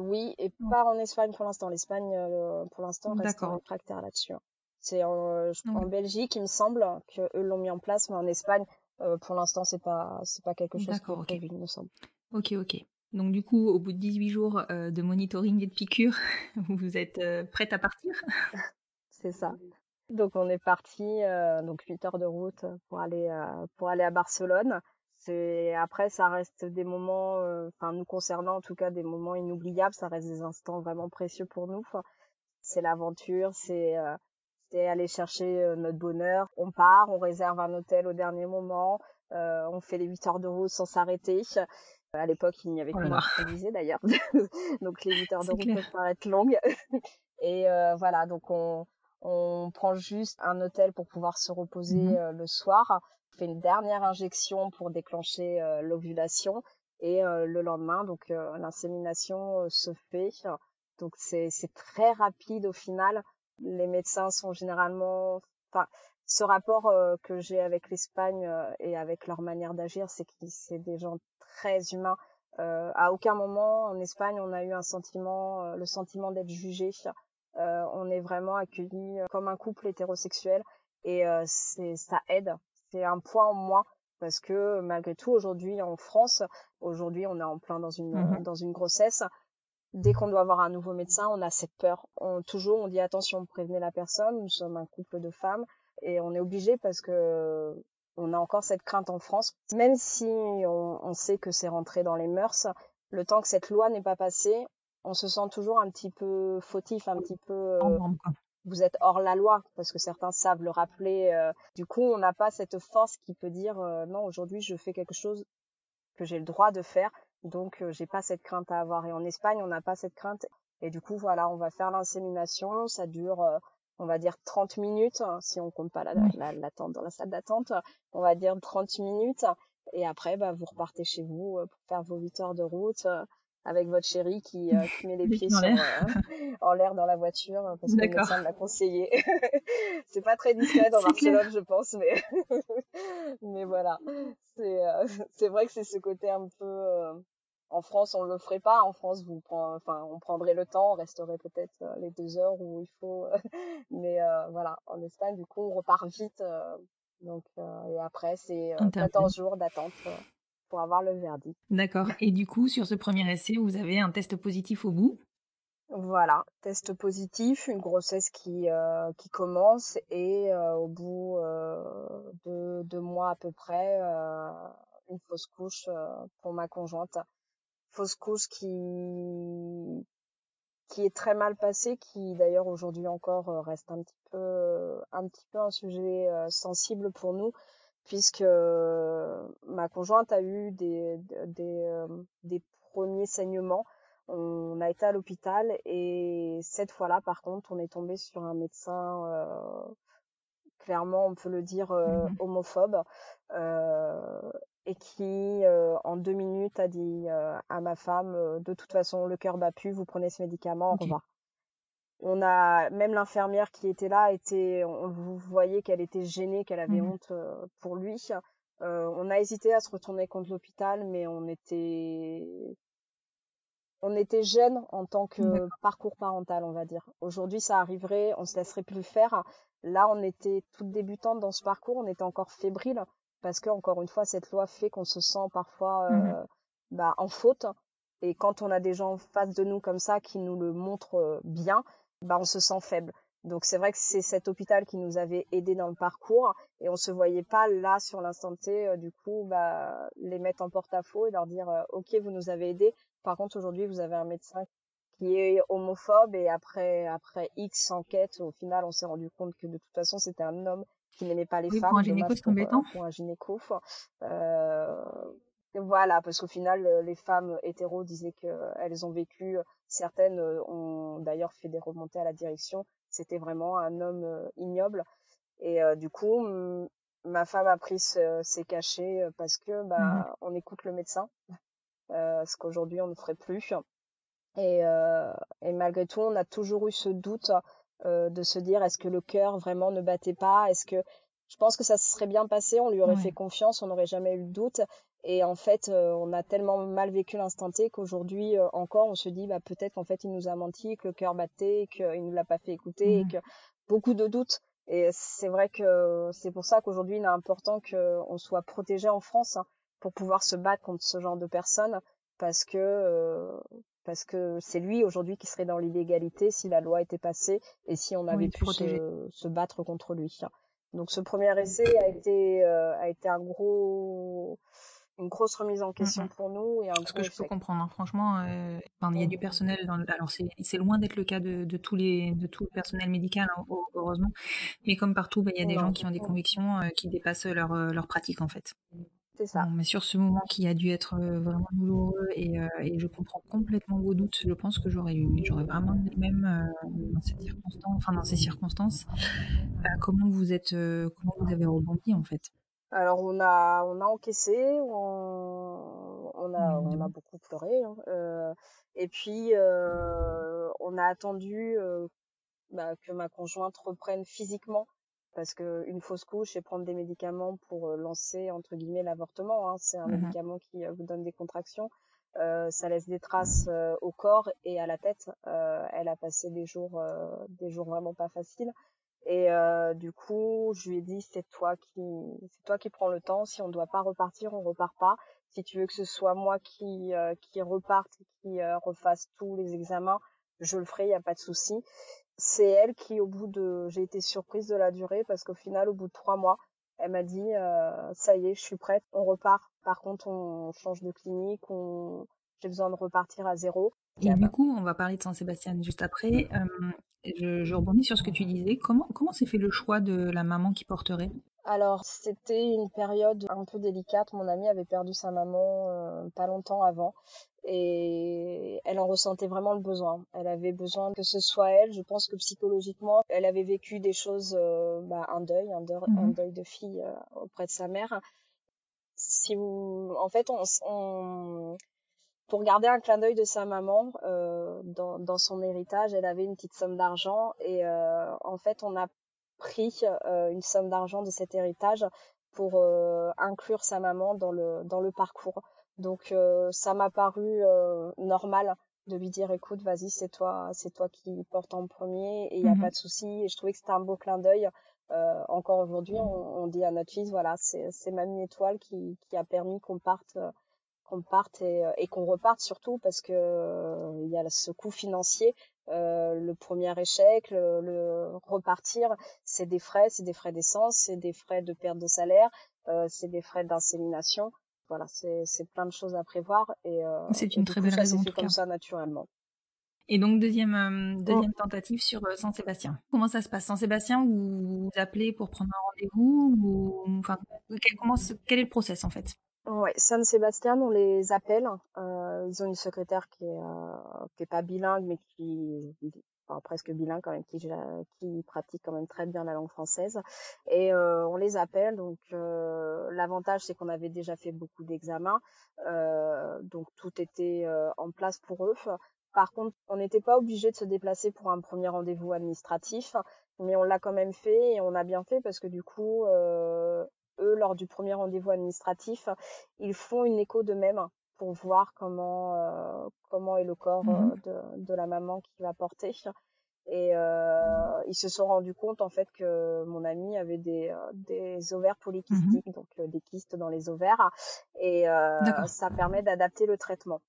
oui et pas en Espagne pour l'instant l'Espagne euh, pour l'instant reste réfractaire là-dessus hein. C'est en, je- en Oui. Belgique il me semble que eux l'ont mis en place mais en Espagne euh, pour l'instant c'est pas c'est pas quelque chose qui est ok. prévu il me semble Ok, ok. Donc du coup, au bout de 18 jours euh, de monitoring et de piqûres, vous êtes euh, prête à partir? C'est ça. Donc on est parti donc 8 heures de route pour aller pour aller à Barcelone. C'est après ça reste des moments enfin nous concernant en tout cas des moments inoubliables, ça reste des instants vraiment précieux pour nous. C'est l'aventure, c'est euh, c'est aller chercher euh, notre bonheur. On part, on réserve un hôtel au dernier moment, euh, on fait les 8 heures de route sans s'arrêter. À l'époque, il n'y avait Oh que moi d'ailleurs. donc les 8 heures de route clair. peuvent paraître longues. Et euh, voilà, donc on, on prend juste un hôtel pour pouvoir se reposer Mhm. euh, le soir. On fait une dernière injection pour déclencher euh, l'ovulation. Et euh, le lendemain, donc euh, l'insémination euh, se fait. Donc c'est très rapide au final. Les médecins sont généralement, enfin ce rapport euh, que j'ai avec l'Espagne euh, et avec leur manière d'agir, c'est que c'est des gens très humains. Euh, à aucun moment en Espagne on a eu un sentiment, le sentiment d'être jugé. Euh, on est vraiment accueillis comme un couple hétérosexuel et c'est ça aide. C'est un point en moins parce que malgré tout aujourd'hui en France, aujourd'hui on est en plein dans une Mhm. dans une grossesse. Dès qu'on doit avoir un nouveau médecin, on a cette peur. On, toujours, on dit attention, prévenez la personne. Nous sommes un couple de femmes et on est obligé parce que on a encore cette crainte en France. Même si on, on sait que c'est rentré dans les mœurs, le temps que cette loi n'est pas passée, on se sent toujours un petit peu fautif, un petit peu. euh, vous êtes hors la loi parce que certains savent le rappeler. euh. du coup, on n'a pas cette force qui peut dire euh, non, aujourd'hui je fais quelque chose que j'ai le droit de faire, donc euh, j'ai pas cette crainte à avoir. Et en Espagne, on n'a pas cette crainte. Et du coup, voilà, on va faire l'insémination. Ça dure, euh, on va dire 30 minutes, hein, si on compte pas la- la- l'attente dans la salle d'attente. On va dire 30 minutes. Et après, bah, vous repartez chez vous euh, pour faire vos 8 heures de route. Avec votre chéri qui, euh, qui met les pieds sur, l'air. euh, en l'air dans la voiture euh, parce que le médecin me l'a conseillé. c'est pas très discret dans clair. Barcelone, je pense, mais mais voilà. C'est euh, c'est vrai que c'est ce côté un peu euh, en France, on le ferait pas. En France, vous prend, enfin, on prendrait le temps, on resterait peut-être euh, les deux heures où il faut. mais euh, voilà, en Espagne, du coup, on repart vite. euh, donc euh, et après, c'est euh, Interview. 14 jours d'attente pour avoir le verdict. D'accord. Et du coup, sur ce premier essai, vous avez un test positif au bout? Voilà, test positif, une grossesse qui euh, qui commence et euh, au bout euh, de deux mois à peu près, une fausse couche pour ma conjointe. Fausse couche qui qui est très mal passée, qui d'ailleurs aujourd'hui encore reste un petit peu un petit peu un sujet sensible pour nous, puisque euh, ma conjointe a eu des des euh, des premiers saignements on a été à l'hôpital et cette fois-là, par contre, on est tombé sur un médecin, euh, clairement, on peut le dire, euh, Mhm. homophobe, euh, et qui, euh, en deux minutes, a dit euh, à ma femme, euh, de toute façon, le cœur bat plus, vous prenez ce médicament, au Ok. revoir. On a même l'infirmière qui était là était, on vous voyait qu'elle était gênée, qu'elle avait Mhm. honte euh, pour lui. Euh, on a hésité à se retourner contre l'hôpital, mais on était on était jeunes en tant que parcours parental, on va dire. Aujourd'hui, ça arriverait, on se laisserait plus faire. Là, on était toutes débutantes dans ce parcours, on était encore fébriles parce que encore une fois, cette loi fait qu'on se sent parfois euh, Mhm. bah, en faute. Et quand on a des gens en face de nous comme ça qui nous le montrent euh, bien, bah, on se sent faible. Donc c'est vrai que c'est cet hôpital qui nous avait aidé dans le parcours et on se voyait pas là sur l'instant T euh, du coup bah les mettre en porte-à-faux et leur dire euh, OK vous nous avez aidé par contre aujourd'hui vous avez un médecin qui est homophobe et après après X enquête au final on s'est rendu compte que de toute façon c'était un homme qui n'aimait pas les Oui, femmes pour un gynéco, c'est pour, euh, pour un gynéco euh, voilà parce qu'au final euh, les femmes hétéros disaient que euh, elles ont vécu certaines euh, ont d'ailleurs fait des remontées à la direction. C'était vraiment un homme euh, ignoble. Et euh, du coup m- ma femme a pris ce- ses cachets euh, parce que bah Mhm. on écoute le médecin euh, ce qu'aujourd'hui on ne ferait plus. Et, euh, et malgré tout on a toujours eu ce doute euh, de se dire est-ce que le cœur vraiment ne battait pas? Est-ce que je pense que ça se serait bien passé on lui aurait Ouais. fait confiance on n'aurait jamais eu de doute et en fait euh, on a tellement mal vécu l'instant T qu'aujourd'hui euh, encore on se dit bah peut-être qu'en fait il nous a menti que le cœur battait qu'il nous l'a pas fait écouter et que beaucoup de doutes. Et c'est vrai que c'est pour ça qu'aujourd'hui il est important qu'on soit protégé en France hein, pour pouvoir se battre contre ce genre de personnes parce que euh, parce que c'est lui aujourd'hui qui serait dans l'illégalité si la loi était passée et si on avait Oui, pu se, se battre contre lui. Donc ce premier essai a été euh, a été un gros une grosse remise en question Mhm. pour nous et un Ce que je peux comprendre, hein. franchement, euh, il y a du personnel dans le... Alors c'est loin d'être le cas de, de tous les de tout le personnel médical, hein, heu- heureusement. Mais comme partout, bah, il y a des Non. gens qui ont des convictions euh, qui dépassent leur euh, leur pratique en fait. C'est ça. Bon, mais sur ce moment qui a dû être vraiment douloureux et, euh, et je comprends complètement vos doutes, je pense que j'aurais eu, j'aurais vraiment eu euh, dans cette circonstance, enfin dans ces circonstances. Euh, comment vous êtes, comment vous avez rebondi en fait? Alors on a on a encaissé, on, on a Oui, on a beaucoup pleuré hein, euh, et puis euh, on a attendu euh, bah, que ma conjointe reprenne physiquement parce que une fausse couche et prendre des médicaments pour lancer entre guillemets l'avortement, hein, c'est un Mhm. médicament qui vous donne des contractions. Euh, ça laisse des traces au corps et à la tête. Euh, elle a passé des jours, euh, des jours vraiment pas faciles. Et euh, du coup, je lui ai dit c'est toi qui, c'est toi qui prends le temps. Si on doit pas repartir, on repart pas. Si tu veux que ce soit moi qui euh, qui reparte, qui euh, refasse tous les examens, je le ferai, y a pas de souci. C'est elle qui, au bout de, j'ai été surprise de la durée parce qu'au final, au bout de trois mois, elle m'a dit euh, ça y est, je suis prête, on repart. Par contre, on change de clinique, on, j'ai besoin de repartir à zéro. Et du coup, on va parler de Saint-Sébastien juste après. Euh, je, je rebondis sur ce que tu disais. Comment comment s'est fait le choix de la maman qui porterait? Alors, c'était une période un peu délicate. Mon amie avait perdu sa maman euh, pas longtemps avant et elle en ressentait vraiment le besoin. Elle avait besoin que ce soit elle. Je pense que psychologiquement, elle avait vécu des choses, euh, bah, un deuil, un deuil, Mhm. un deuil de fille euh, auprès de sa mère. Si vous, en fait, on, on pour garder un clin d'œil de sa maman euh, dans, dans son héritage, elle avait une petite somme d'argent et euh, en fait, on a pris euh, une somme d'argent de cet héritage pour euh, inclure sa maman dans le dans le parcours. Donc euh, ça m'a paru euh, normal de lui dire écoute vas-y c'est toi c'est toi qui porte en premier et il y a Mhm. pas de souci et je trouvais que c'était un beau clin d'œil euh, encore aujourd'hui on, on dit à notre fils voilà c'est c'est mamie étoile qui qui a permis qu'on parte euh, qu'on parte et, euh, et qu'on reparte surtout parce que euh, il y a ce coût financier euh, le premier échec le, le repartir c'est des frais c'est des frais d'essence c'est des frais de perte de salaire euh, c'est des frais d'insémination. Voilà c'est c'est plein de choses à prévoir et euh, C'est une très coup, belle ça raison, en tout comme cas. ça naturellement. Et donc deuxième euh, deuxième tentative sur euh, Saint-Sébastien. Comment ça se passe? Saint-Sébastien vous, vous appelez pour prendre un rendez-vous ou enfin quel, comment quel est le process en fait? Ouais, San Sébastien, on les appelle. Euh, ils ont une secrétaire qui est, euh, qui est pas bilingue, mais qui, enfin, presque bilingue quand même, qui, qui pratique quand même très bien la langue française. Et euh, on les appelle. Donc euh, l'avantage, c'est qu'on avait déjà fait beaucoup d'examens, euh, donc tout était euh, en place pour eux. Par contre, on n'était pas obligé de se déplacer pour un premier rendez-vous administratif, mais on l'a quand même fait et on a bien fait parce que du coup, euh, eux, lors du premier rendez-vous administratif, ils font une écho d'eux-mêmes pour voir comment euh, comment est le corps Mhm. euh, de, de la maman qui va porter. Et euh, ils se sont rendus compte en fait que mon ami avait des, des ovaires polykystiques, donc euh, des kystes dans les ovaires, et euh, ça permet d'adapter le traitement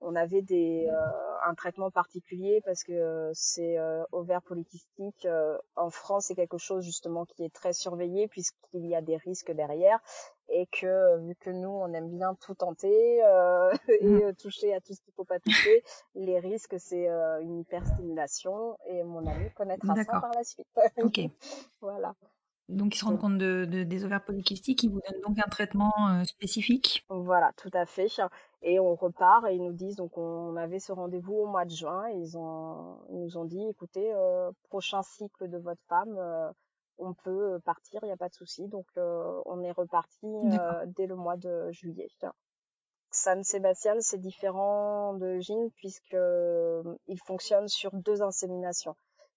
on avait des euh, un traitement particulier parce que euh, c'est euh, ovaire euh, en France c'est quelque chose justement qui est très surveillé puisqu'il y a des risques derrière et que vu que nous on aime bien tout tenter euh, et euh, toucher à tout ce qu'il faut pas toucher les risques c'est euh, une hyperstimulation et mon ami connaîtra ça par la suite. Ok. voilà Donc ils se rendent compte de, de- des ovaires polykystiques, ils vous donnent donc un traitement euh, spécifique. Voilà, tout à fait. Et on repart et ils nous disent donc on avait ce rendez-vous au mois de juin et ils ont ils nous ont dit écoutez euh, prochain cycle de votre femme euh, on peut partir, il n'y a pas de souci. Donc euh, on est reparti euh, dès le mois de juillet. San Sébastien, c'est différent de Gine puisque euh, il fonctionne sur deux inséminations.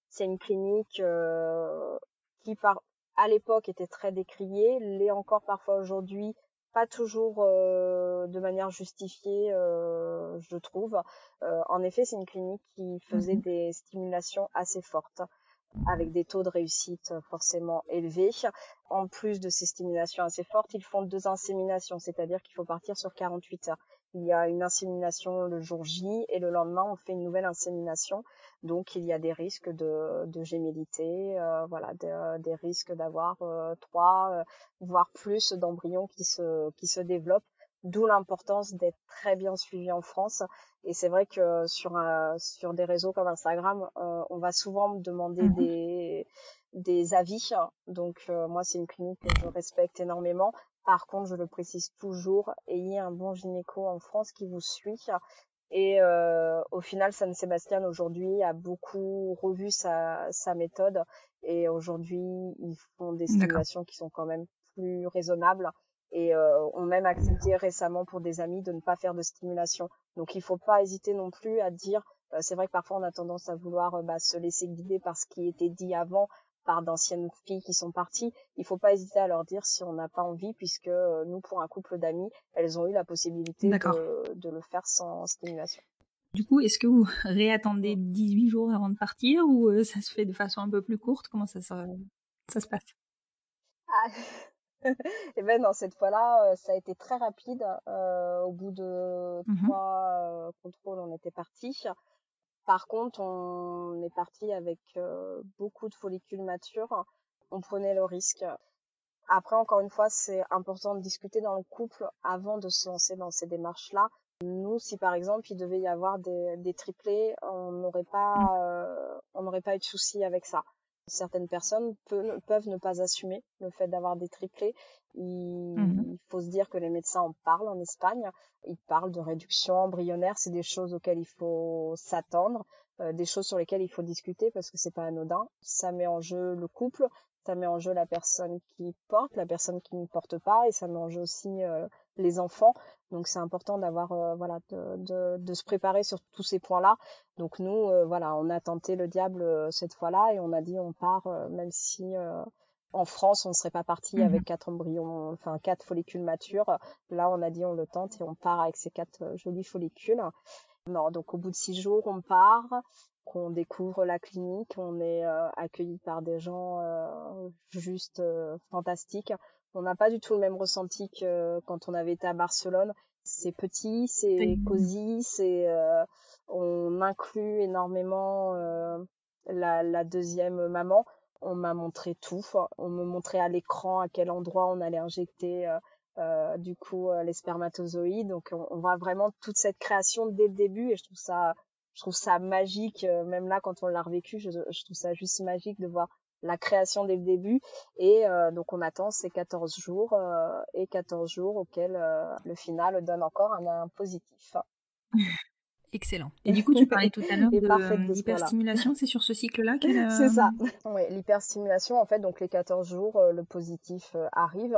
C'est une clinique euh, qui par à l'époque était très décriée, l'est encore parfois aujourd'hui, pas toujours euh, de manière justifiée, euh, je trouve. Euh, en effet, c'est une clinique qui faisait Mhm. des stimulations assez fortes avec des taux de réussite forcément élevés. En plus de ces stimulations assez fortes, ils font deux inséminations, c'est-à-dire qu'il faut partir sur 48 heures. Il y a une insémination le jour J et le lendemain on fait une nouvelle insémination. Donc il y a des risques de, de gémellité, euh, voilà, de- des risques d'avoir euh, trois euh, voire plus d'embryons qui se qui se développent. D'où l'importance d'être très bien suivi en France. Et c'est vrai que sur un, sur des réseaux comme Instagram, euh, on va souvent me demander Mhm. des des avis. Donc euh, moi c'est une clinique que je respecte énormément. Par contre, je le précise toujours, ayez un bon gynéco en France qui vous suit. Et euh, au final, San Sébastien aujourd'hui a beaucoup revu sa, sa méthode et aujourd'hui ils font des stimulations qui sont quand même plus raisonnables et euh, ont même accepté récemment pour des amis de ne pas faire de stimulation. Donc il faut pas hésiter non plus à dire. euh, c'est vrai que parfois on a tendance à vouloir euh, bah, se laisser guider par ce qui était dit avant par d'anciennes filles qui sont parties, il faut pas hésiter à leur dire si on n'a pas envie, puisque euh, nous, pour un couple d'amis, elles ont eu la possibilité de, de le faire sans stimulation. Du coup, est-ce que vous réattendez 18 jours avant de partir ou euh, ça se fait de façon un peu plus courte? Comment ça, se- ça se passe? Ah. Et ben non, cette fois-là, euh, ça a été très rapide. Euh, au bout de Mhm. trois contrôles, on était parti. Par contre, on est parti avec euh, beaucoup de follicules matures. On prenait le risque. Après, encore une fois, c'est important de discuter dans le couple avant de se lancer dans ces démarches-là. Nous, si par exemple il devait y avoir des, des triplés, on n'aurait pas, euh, on n'aurait pas eu de souci avec ça. Certaines personnes peu- peuvent ne pas assumer le fait d'avoir des triplés. Il, Mhm. il faut se dire que les médecins en parlent en Espagne. Ils parlent de réduction embryonnaire. C'est des choses auxquelles il faut s'attendre, euh, des choses sur lesquelles il faut discuter parce que c'est pas anodin. Ça met en jeu le couple, ça met en jeu la personne qui porte, la personne qui ne porte pas, et ça met en jeu aussi euh, les enfants. Donc c'est important d'avoir euh, voilà de, de, de se préparer sur tous ces points-là. Donc nous euh, voilà, on a tenté le diable cette fois-là et on a dit on part même si euh, en France on ne serait pas parti Mhm. avec quatre embryons, enfin quatre follicules matures. Là on a dit on le tente et on part avec ces quatre jolis follicules. Non, donc au bout de six jours on part qu'on découvre la clinique, on est euh, accueilli par des gens euh, juste euh, fantastiques. On n'a pas du tout le même ressenti que quand on avait été à Barcelone. C'est petit, c'est C'est- cosy, c'est euh, on inclut énormément euh, la, la deuxième maman. On m'a montré tout. On me montrait à l'écran à quel endroit on allait injecter euh, du coup les spermatozoïdes. Donc on, on voit vraiment toute cette création dès le début et je trouve ça je trouve ça magique, euh, même là quand on l'a revécu, je, je trouve ça juste magique de voir la création dès le début. Et euh, donc on attend ces 14 jours euh, et 14 jours auxquels euh, le final donne encore un, un positif. Excellent. Et du coup, tu parlais tout à l'heure de euh, l'hyperstimulation, c'est sur ce cycle-là qu'elle euh, C'est ça. Ouais, l'hyperstimulation, en fait, donc les 14 jours, euh, le positif euh, arrive.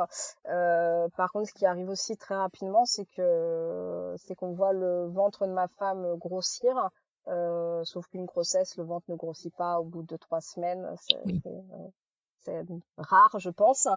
Euh, par contre, ce qui arrive aussi très rapidement, c'est que c'est qu'on voit le ventre de ma femme grossir. Euh, sauf qu'une grossesse, le ventre ne grossit pas au bout de trois semaines. C'est Oui. c'est, euh, c'est rare, je pense.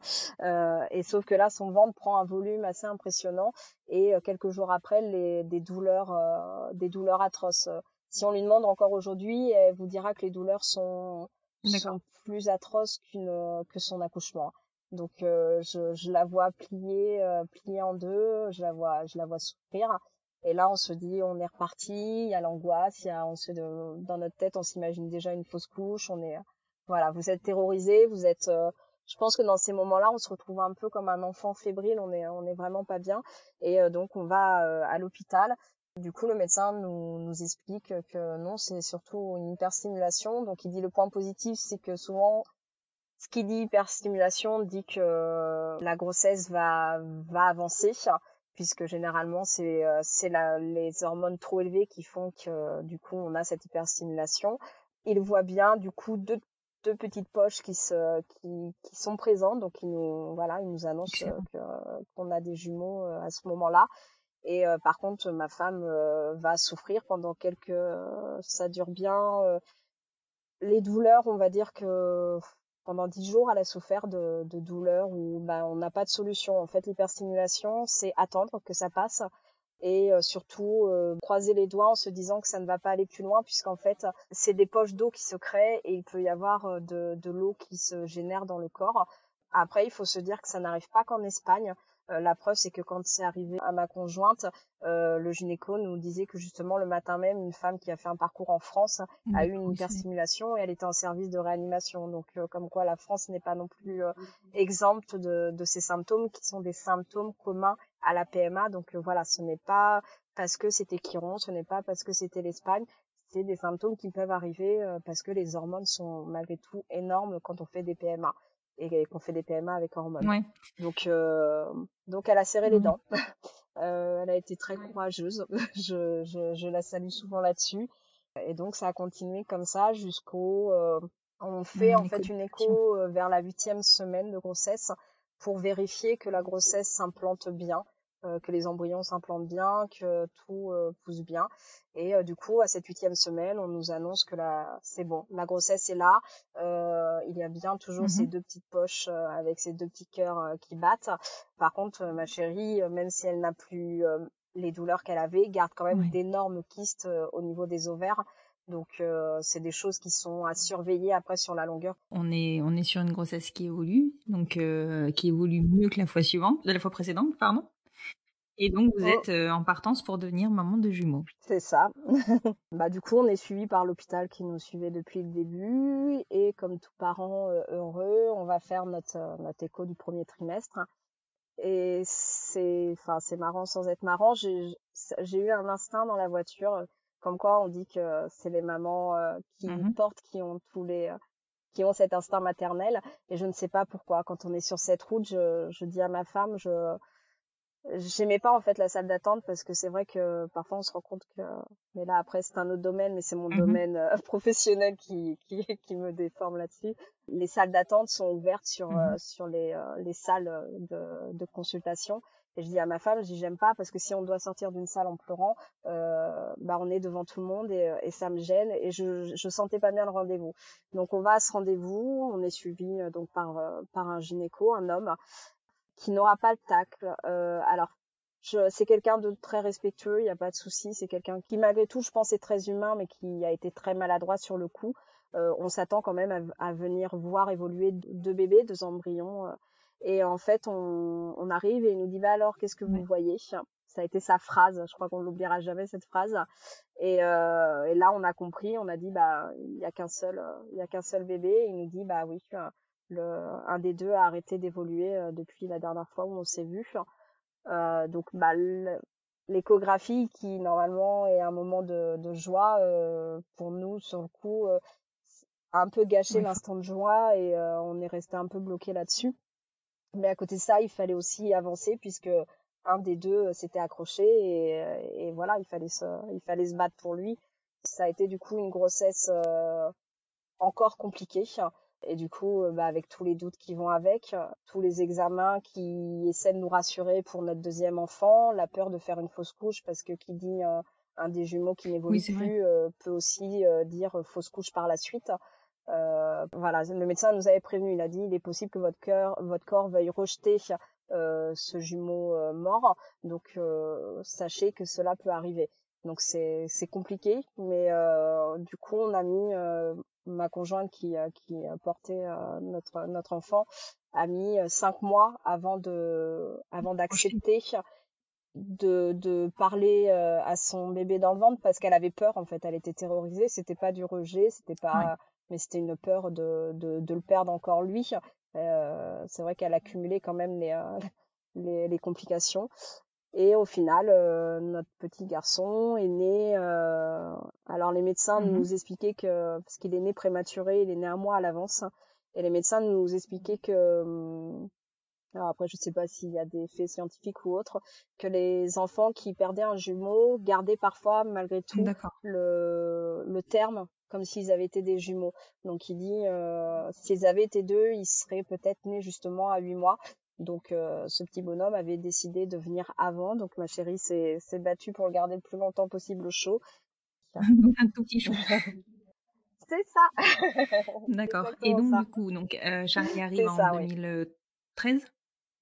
Euh, et sauf que là, son ventre prend un volume assez impressionnant et euh, quelques jours après, les, des douleurs, euh, des douleurs atroces. Si on lui demande encore aujourd'hui, elle vous dira que les douleurs sont sont plus atroces qu'une que son accouchement. Donc euh, je, je la vois plier plier en deux, je la vois je la vois souffrir. Et là on se dit on est reparti, il y a l'angoisse, il y a on se dans notre tête on s'imagine déjà une fausse couche, on est voilà, vous êtes terrorisé, vous êtes euh, je pense que dans ces moments-là, on se retrouve un peu comme un enfant fébrile, on est on est vraiment pas bien. Et euh, donc on va euh, à l'hôpital. Du coup, le médecin nous, nous explique que non, c'est surtout une hyperstimulation. Donc, il dit le point positif, c'est que souvent, ce qui dit hyperstimulation dit que la grossesse va, va avancer, puisque généralement, c'est euh, c'est les hormones trop élevées qui font que, du coup, on a cette hyperstimulation. Il voit bien, du coup, deux, deux petites poches qui, se, qui, qui sont présentes. Donc, il nous, voilà, il nous annonce euh, que- qu'on a des jumeaux euh, à ce moment-là. Et euh, par contre, ma femme euh, va souffrir pendant quelques, euh, ça dure bien. euh, les douleurs, on va dire que pendant dix jours, elle a souffert de, douleurs où bah, on n'a pas de solution. En fait, l'hyperstimulation, c'est attendre que ça passe et euh, surtout euh, croiser les doigts en se disant que ça ne va pas aller plus loin puisqu'en fait, c'est des poches d'eau qui se créent et il peut y avoir euh, de l'eau qui se génère dans le corps. Après, il faut se dire que ça n'arrive pas qu'en Espagne. Euh, la preuve, c'est que quand c'est arrivé à ma conjointe, euh, le gynéco nous disait que justement le matin même, une femme qui a fait un parcours en France a eu une hyperstimulation et elle était en service de réanimation. Donc, euh, comme quoi la France n'est pas non plus euh, exempte de, de ces symptômes qui sont des symptômes communs à la PMA. Donc euh, voilà, ce n'est pas parce que c'était Chiron, ce n'est pas parce que c'était l'Espagne. C'est des symptômes qui peuvent arriver euh, parce que les hormones sont malgré tout énormes quand on fait des PMA et qu'on fait des PMA avec hormones. Ouais. Donc, euh, donc elle a serré les dents. Euh, elle a été très courageuse. je, je, je la salue souvent là-dessus. Et donc ça a continué comme ça jusqu'au. euh, on fait Mmh, en fait une écho vers la huitième semaine de grossesse pour vérifier que la grossesse s'implante bien. Euh, que les embryons s'implantent bien, que tout euh, pousse bien. Et euh, du coup, à cette huitième semaine, on nous annonce que la, c'est bon, la grossesse est là. Il y a bien toujours Mhm. ces deux petites poches avec ces deux petits cœurs qui battent. Par contre, ma chérie, même si elle n'a plus les douleurs qu'elle avait, garde quand même Oui. d'énormes kystes au niveau des ovaires. Donc, euh, c'est des choses qui sont à surveiller après sur la longueur. On est, on est sur une grossesse qui évolue, donc euh, qui évolue mieux que la fois suivante, de la fois précédente, pardon. Et donc vous Oh. êtes euh, en partance pour devenir maman de jumeaux. C'est ça. bah du coup, on est suivi par l'hôpital qui nous suivait depuis le début et comme tout parent euh, heureux, on va faire notre euh, notre écho du premier trimestre. Et c'est enfin c'est marrant sans être marrant, j'ai j'ai eu un instinct dans la voiture euh, comme quoi on dit que c'est les mamans euh, qui Mhm. portent qui ont tous les euh, qui ont cet instinct maternel et je ne sais pas pourquoi quand on est sur cette route, je je dis à ma femme je j'aimais pas en fait la salle d'attente parce que c'est vrai que parfois on se rend compte que mais là après c'est un autre domaine mais c'est mon Mhm. domaine euh, professionnel qui, qui qui me déforme là-dessus les salles d'attente sont ouvertes sur Mhm. euh, sur les euh, les salles de de consultation et je dis à ma femme je dis j'aime pas parce que si on doit sortir d'une salle en pleurant euh, bah on est devant tout le monde et, et ça me gêne et je je sentais pas bien le rendez-vous donc on va à ce rendez-vous on est suivi donc par par un gynéco un homme qui n'aura pas le tacle. Euh, alors, c'est quelqu'un de très respectueux, il n'y a pas de souci. C'est quelqu'un qui, malgré tout, je pense, est très humain, mais qui a été très maladroit sur le coup. Euh, on s'attend quand même à, à venir voir évoluer deux bébés, deux embryons. euh, et en fait, on, on arrive et il nous dit, bah alors, qu'est-ce que vous voyez? Ça a été sa phrase. Je crois qu'on l'oubliera jamais cette phrase. Et, euh, et là, on a compris. On a dit, bah, il y a qu'un seul, euh, il y a qu'un seul bébé. Et il nous dit, bah oui, le, un des deux a arrêté d'évoluer euh, depuis la dernière fois où on s'est vu. Euh, donc, bah, l'échographie qui normalement est un moment de, de joie euh, pour nous sur le coup euh, a un peu gâché l'instant de joie et euh, on est resté un peu bloqué là-dessus. Mais à côté de ça, il fallait aussi avancer puisque un des deux euh, s'était accroché et, euh, et voilà, il fallait se, il fallait se battre pour lui. Ça a été du coup une grossesse euh, encore compliquée et du coup, euh, bah, avec tous les doutes qui vont avec, euh, tous les examens qui essaient de nous rassurer pour notre deuxième enfant, la peur de faire une fausse couche parce que qui dit euh, un des jumeaux qui n'évolue Oui, plus euh, peut aussi euh, dire fausse couche par la suite. Euh, voilà, le médecin nous avait prévenu. Il a dit il est possible que votre cœur, votre corps veuille rejeter euh, ce jumeau mort. Donc euh, sachez que cela peut arriver. Donc c'est c'est compliqué, mais euh, du coup on a mis euh, ma conjointe qui euh, qui portait notre notre enfant a mis cinq mois avant de avant d'accepter de de parler à son bébé dans le ventre parce qu'elle avait peur en fait. Elle était terrorisée. C'était pas du rejet c'était pas mais c'était une peur de, de de le perdre encore lui. Euh, c'est vrai qu'elle accumulait quand même les euh, les, les complications et au final, euh, notre petit garçon est né. Euh... Alors les médecins Mhm. nous expliquaient que parce qu'il est né prématuré, il est né un mois à l'avance, et les médecins nous expliquaient que hum, alors après je sais pas s'il y a des faits scientifiques ou autres, que les enfants qui perdaient un jumeau gardaient parfois malgré tout D'accord. le le terme comme s'ils avaient été des jumeaux. Donc il dit euh, s'ils avaient été deux, ils seraient peut-être nés justement à huit mois. Donc euh, ce petit bonhomme avait décidé de venir avant. Donc ma chérie s'est battue pour le garder le plus longtemps possible au chaud. un tout petit chou. C'est ça. D'accord. Et donc ça. du coup, donc euh, Charlie arrive en ça, oui. 2013,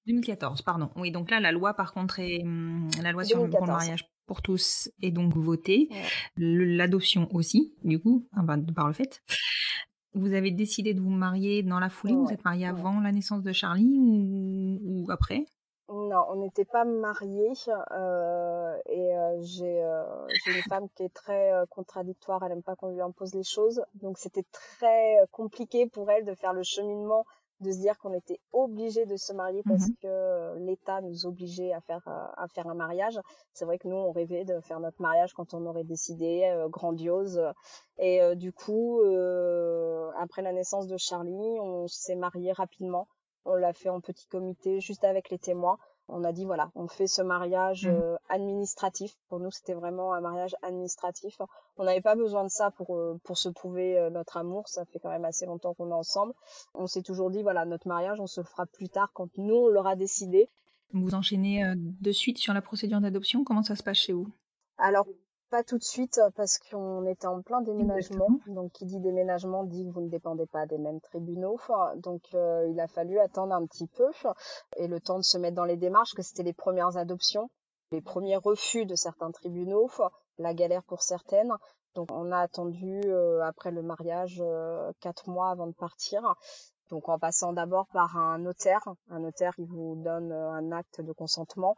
2014, pardon. Oui, donc là la loi par contre est hum, la loi sur le 2014. pour le mariage pour tous est donc votée, Ouais. L'adoption aussi, du coup, hein, de par le fait. Vous avez décidé de vous marier dans la foulée. Vous êtes marié ouais. avant la naissance de Charlie ou, ou après? Non, on n'était pas mariés euh, et euh, j'ai euh, j'ai une femme qui est très contradictoire. Elle aime pas qu'on lui impose les choses, donc c'était très compliqué pour elle de faire le cheminement, de se dire qu'on était obligé de se marier parce Mhm. que euh, l'État nous obligeait à faire euh, à faire un mariage. C'est vrai que nous on rêvait de faire notre mariage quand on aurait décidé euh, grandiose et euh, du coup euh, après la naissance de Charlie, on s'est marié rapidement. On l'a fait en petit comité, juste avec les témoins. On a dit voilà, on fait ce mariage Mhm. euh, administratif. Pour nous, c'était vraiment un mariage administratif. On n'avait pas besoin de ça pour euh, pour se prouver euh, notre amour. Ça fait quand même assez longtemps qu'on est ensemble. On s'est toujours dit voilà, notre mariage, on se fera plus tard quand nous on l'aura décidé. Vous enchaînez de suite sur la procédure d'adoption. Comment ça se passe chez vous? Alors, pas tout de suite parce qu'on était en plein déménagement. Donc, qui dit déménagement dit que vous ne dépendez pas des mêmes tribunaux. Donc, euh, il a fallu attendre un petit peu et le temps de se mettre dans les démarches, que c'était les premières adoptions, les premiers refus de certains tribunaux, la galère pour certaines. Donc, on a attendu euh, après le mariage euh, quatre mois avant de partir. Donc, en passant d'abord par un notaire, un notaire qui vous donne un acte de consentement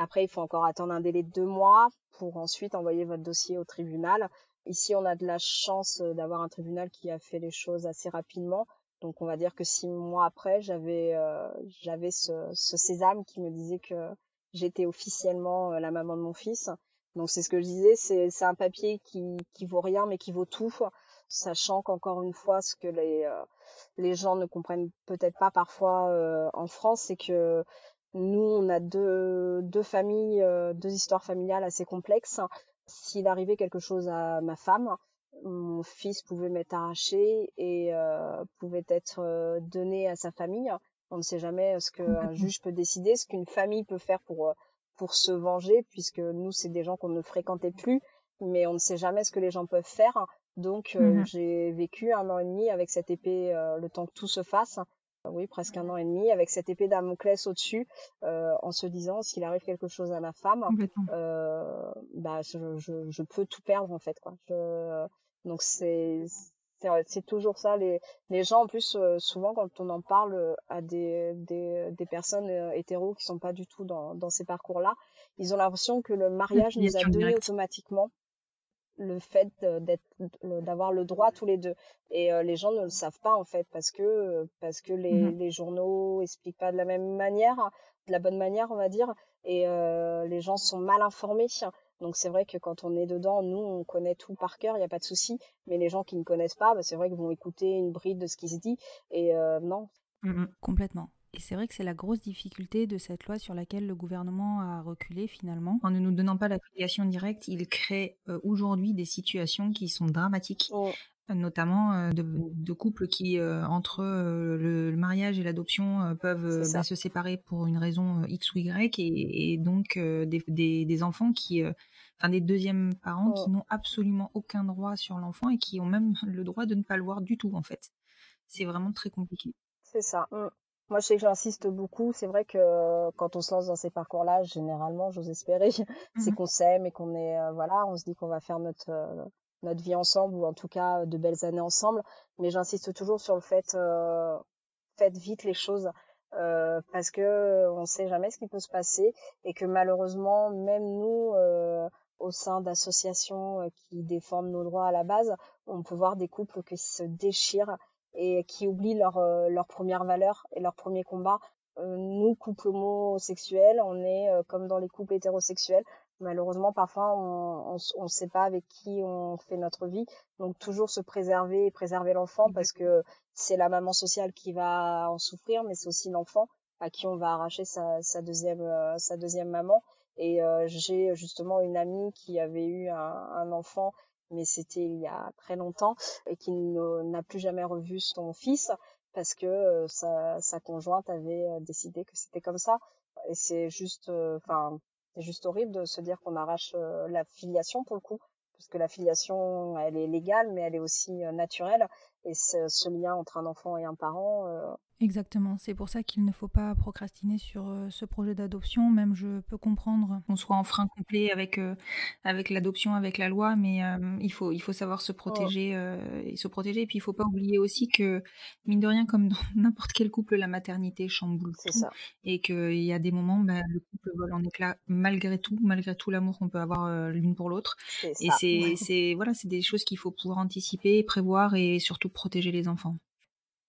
après, il faut encore attendre un délai de deux mois pour ensuite envoyer votre dossier au tribunal. Ici, on a de la chance euh, d'avoir un tribunal qui a fait les choses assez rapidement. Donc, on va dire que six mois après, j'avais euh, j'avais ce, ce, sésame qui me disait que j'étais officiellement euh, la maman de mon fils. Donc, c'est ce que je disais, c'est un papier qui qui vaut rien mais qui vaut tout, sachant qu'encore une fois, ce que les les gens ne comprennent peut-être pas parfois en France, c'est que nous, on a deux, deux familles, euh, deux histoires familiales assez complexes. S'il arrivait quelque chose à ma femme, mon fils pouvait m'être arraché et euh, pouvait être euh, donné à sa famille. On ne sait jamais ce qu'un juge peut décider, ce qu'une famille peut faire pour pour se venger, puisque nous, c'est des gens qu'on ne fréquentait plus, mais on ne sait jamais ce que les gens peuvent faire. Donc, mmh j'ai vécu un an et demi avec cette épée, le temps que tout se fasse, oui, presque un an et demi, avec cette épée Damoclès au-dessus, euh, en se disant s'il arrive quelque chose à ma femme, euh, bah je, je, je, peux tout perdre en fait quoi. Je, donc c'est c'est toujours ça. Les les gens en plus euh, souvent quand on en parle à des des, des personnes euh, hétéros qui sont pas du tout dans dans ces parcours là, ils ont l'impression que le mariage nous a donné automatiquement le fait d'être d'avoir le droit tous les deux. Et euh, les gens ne le savent pas en fait parce que parce que les, mmh les journaux expliquent pas de la même manière de la bonne manière on va dire. Et euh, les gens sont mal informés. Donc c'est vrai que quand on est dedans nous on connaît tout par cœur il y a pas de souci. Mais les gens qui ne connaissent pas bah, c'est vrai qu'ils vont écouter une bride de ce qui se dit. Et euh, non. Mmh complètement et c'est vrai que c'est la grosse difficulté de cette loi sur laquelle le gouvernement a reculé finalement. En ne nous donnant pas l'affiliation directe, il crée euh, aujourd'hui des situations qui sont dramatiques. Oh. notamment euh, de, couples qui, euh, entre le, mariage et l'adoption, peuvent bah, se séparer pour une raison X ou Y, et, donc des, des, enfants qui, enfin des deuxièmes parents qui oh. n'ont absolument aucun droit sur l'enfant et qui ont même le droit de ne pas le voir du tout en fait. C'est vraiment très compliqué. C'est ça. Moi, je sais que j'insiste beaucoup. C'est vrai que euh, quand on se lance dans ces parcours-là, généralement, j'ose espérer, c'est mmh qu'on s'aime et qu'on est, euh, voilà, on se dit qu'on va faire notre euh, notre vie ensemble ou en tout cas de belles années ensemble. Mais j'insiste toujours sur le fait, faites vite les choses. parce que on sait jamais ce qui peut se passer et que malheureusement même nous au sein d'associations qui défendent nos droits à la base on peut voir des couples qui se déchirent et qui oublient leur, euh, leur première valeur et leur premier combat. Euh, nous, couples homosexuels, on est euh, comme dans les couples hétérosexuels. Malheureusement, parfois, on ne sait pas avec qui on fait notre vie. Donc, toujours se préserver et préserver l'enfant parce que c'est la maman sociale qui va en souffrir, mais c'est aussi l'enfant à qui on va arracher sa, sa deuxième sa deuxième maman. Et j'ai justement une amie qui avait eu un, un enfant mais c'était il y a très longtemps, et qui n'a plus jamais revu son fils parce que euh, sa, sa conjointe avait euh, décidé que c'était comme ça. Et c'est juste, euh, enfin, c'est juste horrible de se dire qu'on arrache la filiation pour le coup, parce que la filiation, elle est légale, mais elle est aussi naturelle. Et ce, lien entre un enfant et un parent, Exactement, c'est pour ça qu'il ne faut pas procrastiner sur euh, ce projet d'adoption. Même je peux comprendre qu'on soit en frein complet avec euh, avec l'adoption, avec la loi, mais euh, il faut il faut savoir se protéger et se protéger. Et puis il faut pas oublier aussi que mine de rien, comme dans n'importe quel couple, la maternité chamboule tout, ça. et qu'il y a des moments, bah, le couple vole en éclats malgré tout, malgré tout l'amour qu'on peut avoir l'une pour l'autre. Et c'est c'est voilà, c'est des choses qu'il faut pouvoir anticiper, prévoir et surtout protéger les enfants.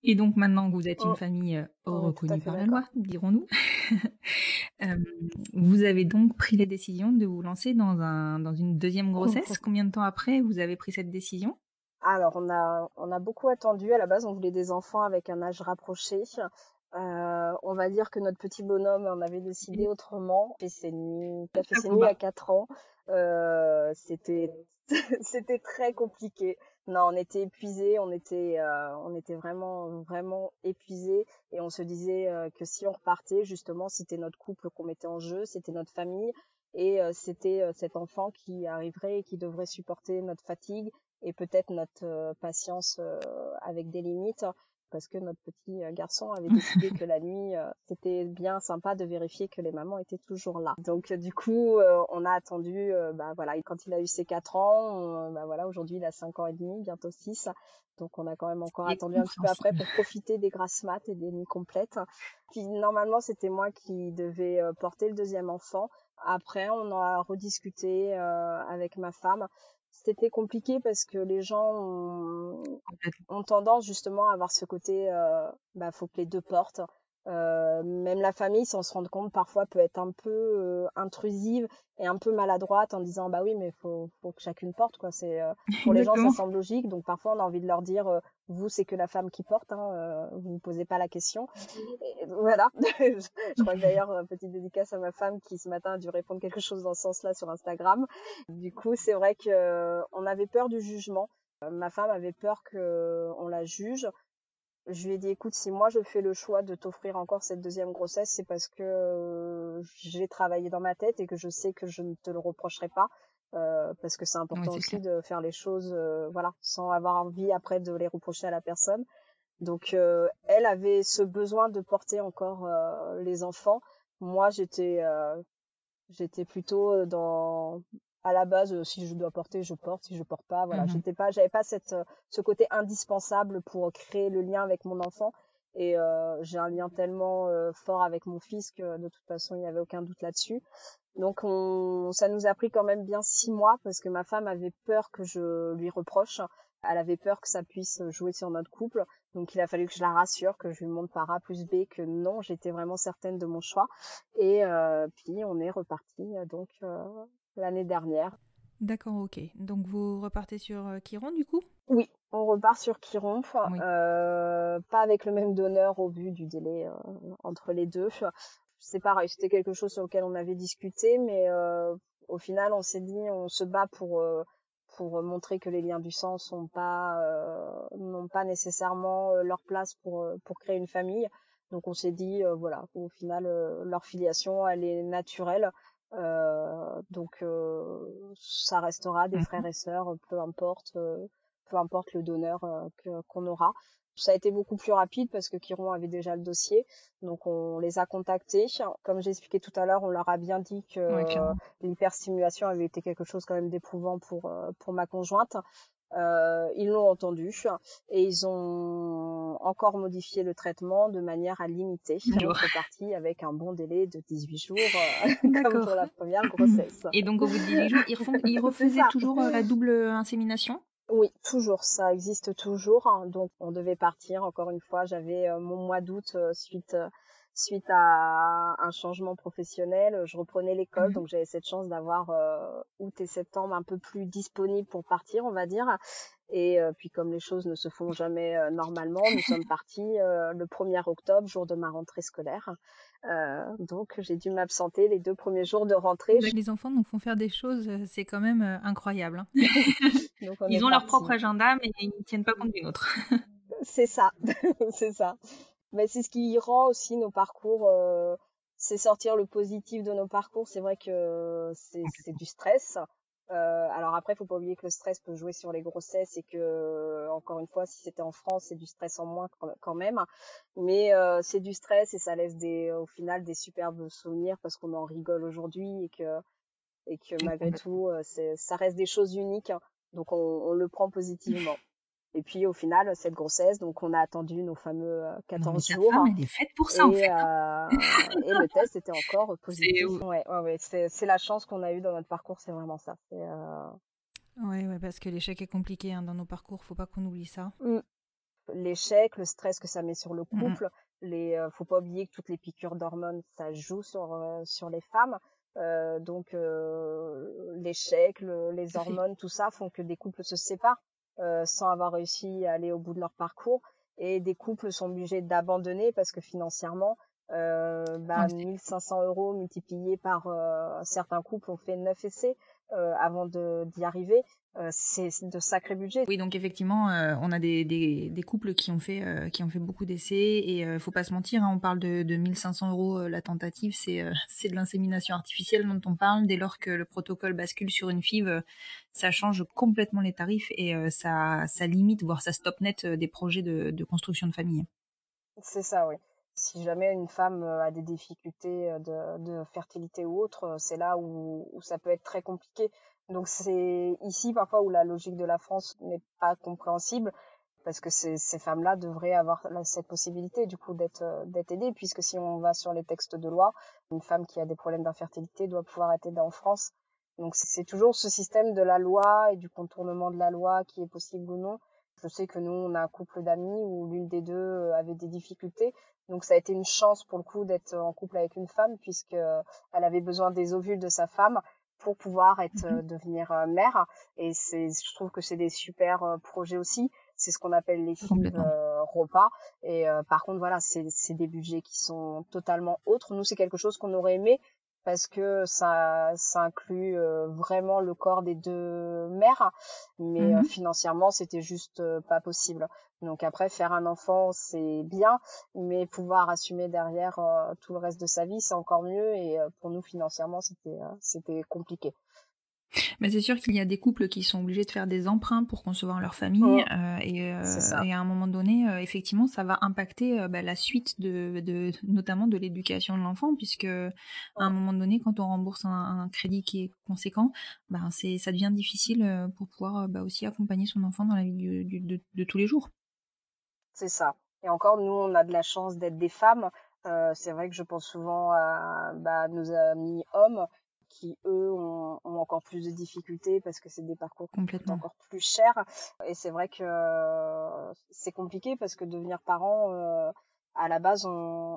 Et donc maintenant que vous êtes une oh. famille euh, oh, reconnue par la loi, dirons-nous, euh, vous avez donc pris la décision de vous lancer dans, un, dans une deuxième grossesse. Combien de temps après vous avez pris cette décision? Alors on a, on a beaucoup attendu. À la base, on voulait des enfants avec un âge rapproché. Euh, on va dire que notre petit bonhomme en avait décidé autrement. Il a fait ses nuits, il a fait ses nuits à 4 ans. Euh, c'était c'était très compliqué. Non, on était épuisés, on était, euh, on était vraiment, vraiment épuisés, et on se disait euh, que si on repartait, justement, c'était notre couple qu'on mettait en jeu, c'était notre famille, et euh, c'était cet enfant qui arriverait et qui devrait supporter notre fatigue et peut-être notre patience avec des limites parce que notre petit euh, garçon avait décidé que la nuit euh, c'était bien sympa de vérifier que les mamans étaient toujours là. Donc euh, du coup euh, on a attendu euh, bah voilà et quand il a eu ses quatre ans on- bah voilà aujourd'hui il a cinq ans et demi bientôt six donc on a quand même encore Et attendu un petit peu après pour profiter des grasses mat et des nuits complètes. Puis normalement c'était moi qui devais porter le deuxième enfant. Après on en a rediscuté euh, avec ma femme. C'était compliqué parce que les gens ont, ont tendance justement à avoir ce côté euh, bah faut que les deux portent Euh, même la famille sans se rendre compte parfois peut être un peu euh, intrusive et un peu maladroite en disant bah oui mais faut faut que chacune porte quoi. C'est euh, pour les gens ça semble logique. Donc parfois on a envie de leur dire euh, vous c'est que la femme qui porte hein, euh, vous ne posez pas la question et voilà. Je, je crois que d'ailleurs petite dédicace à ma femme qui ce matin a dû répondre quelque chose dans ce sens-là sur Instagram. Du coup c'est vrai que euh, on avait peur du jugement. Ma femme avait peur que euh, on la juge je lui ai dit écoute si moi je fais le choix de t'offrir encore cette deuxième grossesse c'est parce que euh, j'ai travaillé dans ma tête et que je sais que je ne te le reprocherai pas euh, parce que c'est important aussi de faire les choses euh, voilà sans avoir envie après de les reprocher à la personne. Donc euh, elle avait ce besoin de porter encore euh, les enfants. Moi j'étais euh, j'étais plutôt dans à la base euh, si je dois porter je porte si je porte pas voilà. Mhm. j'étais pas j'avais pas cette euh, ce côté indispensable pour créer le lien avec mon enfant. Et euh, j'ai un lien tellement euh, fort avec mon fils que de toute façon il n'y avait aucun doute là-dessus. Donc on ça nous a pris quand même bien six mois parce que ma femme avait peur que je lui reproche. Elle avait peur que ça puisse jouer sur notre couple. Donc il a fallu que je la rassure que je lui montre par A plus B que non j'étais vraiment certaine de mon choix. Et euh, puis on est reparti donc euh, l'année dernière D'accord, ok. Donc vous repartez sur euh, Chiron du coup? Oui, on repart sur Chiron, Oui. euh, pas avec le même donneur au vu du délai euh, entre les deux. C'est pareil, c'était quelque chose sur lequel on avait discuté, mais euh, au final, on s'est dit, on se bat pour pour montrer que les liens du sang sont pas n'ont pas nécessairement leur place pour pour créer une famille. Donc on s'est dit, voilà, au final, leur filiation, elle est naturelle. Euh, donc euh, ça restera des Mhm. frères et sœurs, peu importe, euh, peu importe le donneur euh, qu'on aura. Ça a été beaucoup plus rapide parce que Chiron avait déjà le dossier, donc on les a contactés. Comme j'ai expliqué tout à l'heure, on leur a bien dit que euh, l'hyperstimulation avait été quelque chose quand même d'éprouvant pour pour ma conjointe. Euh, ils l'ont entendu et ils ont encore modifié le traitement de manière à limiter Toujours. notre partie avec un bon délai de 18 jours euh, comme pour la première grossesse. Et donc au bout de 18 jours, ils, refont- ils C'est refaisaient toujours euh, la double insémination? Oui, toujours, ça existe toujours. hein. Donc on devait partir. Encore une fois, j'avais euh, mon mois d'août euh, suite euh, suite à un changement professionnel. Je reprenais l'école, Mhm. donc j'avais cette chance d'avoir euh, août et septembre un peu plus disponibles pour partir, on va dire. Et euh, puis comme les choses ne se font jamais euh, normalement, nous sommes partis euh, le 1er octobre, jour de ma rentrée scolaire. Euh, donc j'ai dû m'absenter les deux premiers jours de rentrée. Les enfants nous font faire des choses, c'est quand même euh, incroyable. hein. Donc, on Ils ont leur propre agenda, mais ils ne tiennent pas compte du nôtre. C'est ça, c'est ça. Mais c'est ce qui rend aussi nos parcours, euh, c'est sortir le positif de nos parcours. C'est vrai que c'est c'est du stress. Euh, alors après, faut pas oublier que le stress peut jouer sur les grossesses et que, encore une fois, si c'était en France, c'est du stress en moins quand- même. Mais euh, c'est du stress et ça laisse des, au final des superbes souvenirs parce qu'on en rigole aujourd'hui et que et que malgré tout, euh, ça reste des choses uniques. hein. Donc on, on le prend positivement. Et puis au final, cette grossesse, donc on a attendu nos fameux euh, Non, mais 14 ta jours. femme, elle est faite pour ça, en fait. euh, et le test était encore positif. ouf. Ouais, ouais, ouais. C'est, c'est la chance qu'on a eue dans notre parcours, c'est vraiment ça. C'est, euh, ouais, parce que l'échec est compliqué hein, dans nos parcours, faut pas qu'on oublie ça. l'échec, le stress que ça met sur le Mhm. couple. Les, euh, faut pas oublier que toutes les piqûres d'hormones, ça joue sur euh, sur les femmes. Euh, donc euh, l'échec, le- les hormones, tout ça font que des couples se séparent euh, sans avoir réussi à aller au bout de leur parcours. Et des couples sont obligés d'abandonner parce que financièrement, euh, bah, Ouais, c'est- 1500 euros multipliés par euh, certains couples ont fait neuf essais euh, avant d'y arriver. Euh, c'est de sacrés budgets. Oui, donc effectivement, euh, on a des, des, des, couples qui ont fait euh, qui ont fait beaucoup d'essais et euh, faut pas se mentir, hein, on parle de, de 1500 euros la tentative, c'est c'est de l'insémination artificielle dont on parle. Dès lors que le protocole bascule sur une FIV, ça change complètement les tarifs et ça ça limite voire ça stop net des projets de, de construction de famille. C'est ça, oui. Si jamais une femme a des difficultés de, de fertilité ou autre, c'est là où, où ça peut être très compliqué donc c'est ici parfois où la logique de la France n'est pas compréhensible parce que ces, femmes-là devraient avoir cette possibilité du coup d'être d'être aidées puisque si on va sur les textes de loi, une femme qui a des problèmes d'infertilité doit pouvoir être aidée en France. Donc c'est toujours ce système de la loi et du contournement de la loi qui est possible ou non. Je sais que nous on a un couple d'amis où l'une des deux avait des difficultés. Donc ça a été une chance pour le coup d'être en couple avec une femme puisque elle avait besoin des ovules de sa femme pour pouvoir être Mhm. euh, devenir euh, mère et c'est je trouve que c'est des super euh, projets aussi. C'est ce qu'on appelle euh, repas. Et euh, par contre voilà c'est c'est des budgets qui sont totalement autres. Nous c'est quelque chose qu'on aurait aimé parce que ça ça inclut euh, vraiment le corps des deux mères mais euh, Mhm. financièrement c'était juste euh, pas possible donc après faire un enfant c'est bien mais pouvoir assumer derrière euh, tout le reste de sa vie c'est encore mieux. Et euh, pour nous financièrement c'était euh, c'était compliqué. Mais c'est sûr qu'il y a des couples qui sont obligés de faire des emprunts pour concevoir leur famille euh, et, euh, à un moment donné, euh, effectivement, ça va impacter bah, la suite de, de notamment de l'éducation de l'enfant puisque à un moment donné, quand on rembourse un, un crédit qui est conséquent, bah, c'est ça devient difficile pour pouvoir bah, aussi accompagner son enfant dans la vie du, du- de, de tous les jours. C'est ça. Et encore nous on a de la chance d'être des femmes. Euh, c'est vrai que je pense souvent à bah, nos amis hommes qui eux ont, ont encore plus de difficultés parce que c'est des parcours Complètement. encore plus cher. Et c'est vrai que euh, c'est compliqué parce que devenir parent euh, à la base on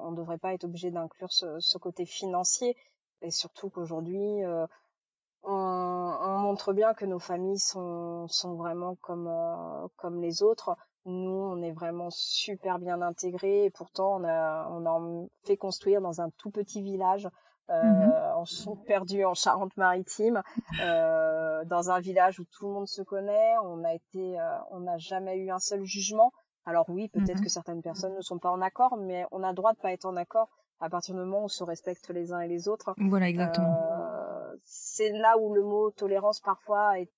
on devrait pas être obligé d'inclure ce, ce côté financier. Et surtout qu'aujourd'hui on, on montre bien que nos familles sont sont vraiment comme comme les autres nous on est vraiment super bien intégrés et pourtant on a on a fait construire dans un tout petit village euh, Mhm. en sont perdus en Charente-Maritime, euh, dans un village où tout le monde se connaît. On a été, euh, on n'a jamais eu un seul jugement. Alors oui, peut-être Mhm. que certaines personnes ne sont pas en accord, mais on a le droit de pas être en accord à partir du moment où on se respecte les uns et les autres. Voilà, exactement. Euh, c'est là où le mot tolérance parfois est,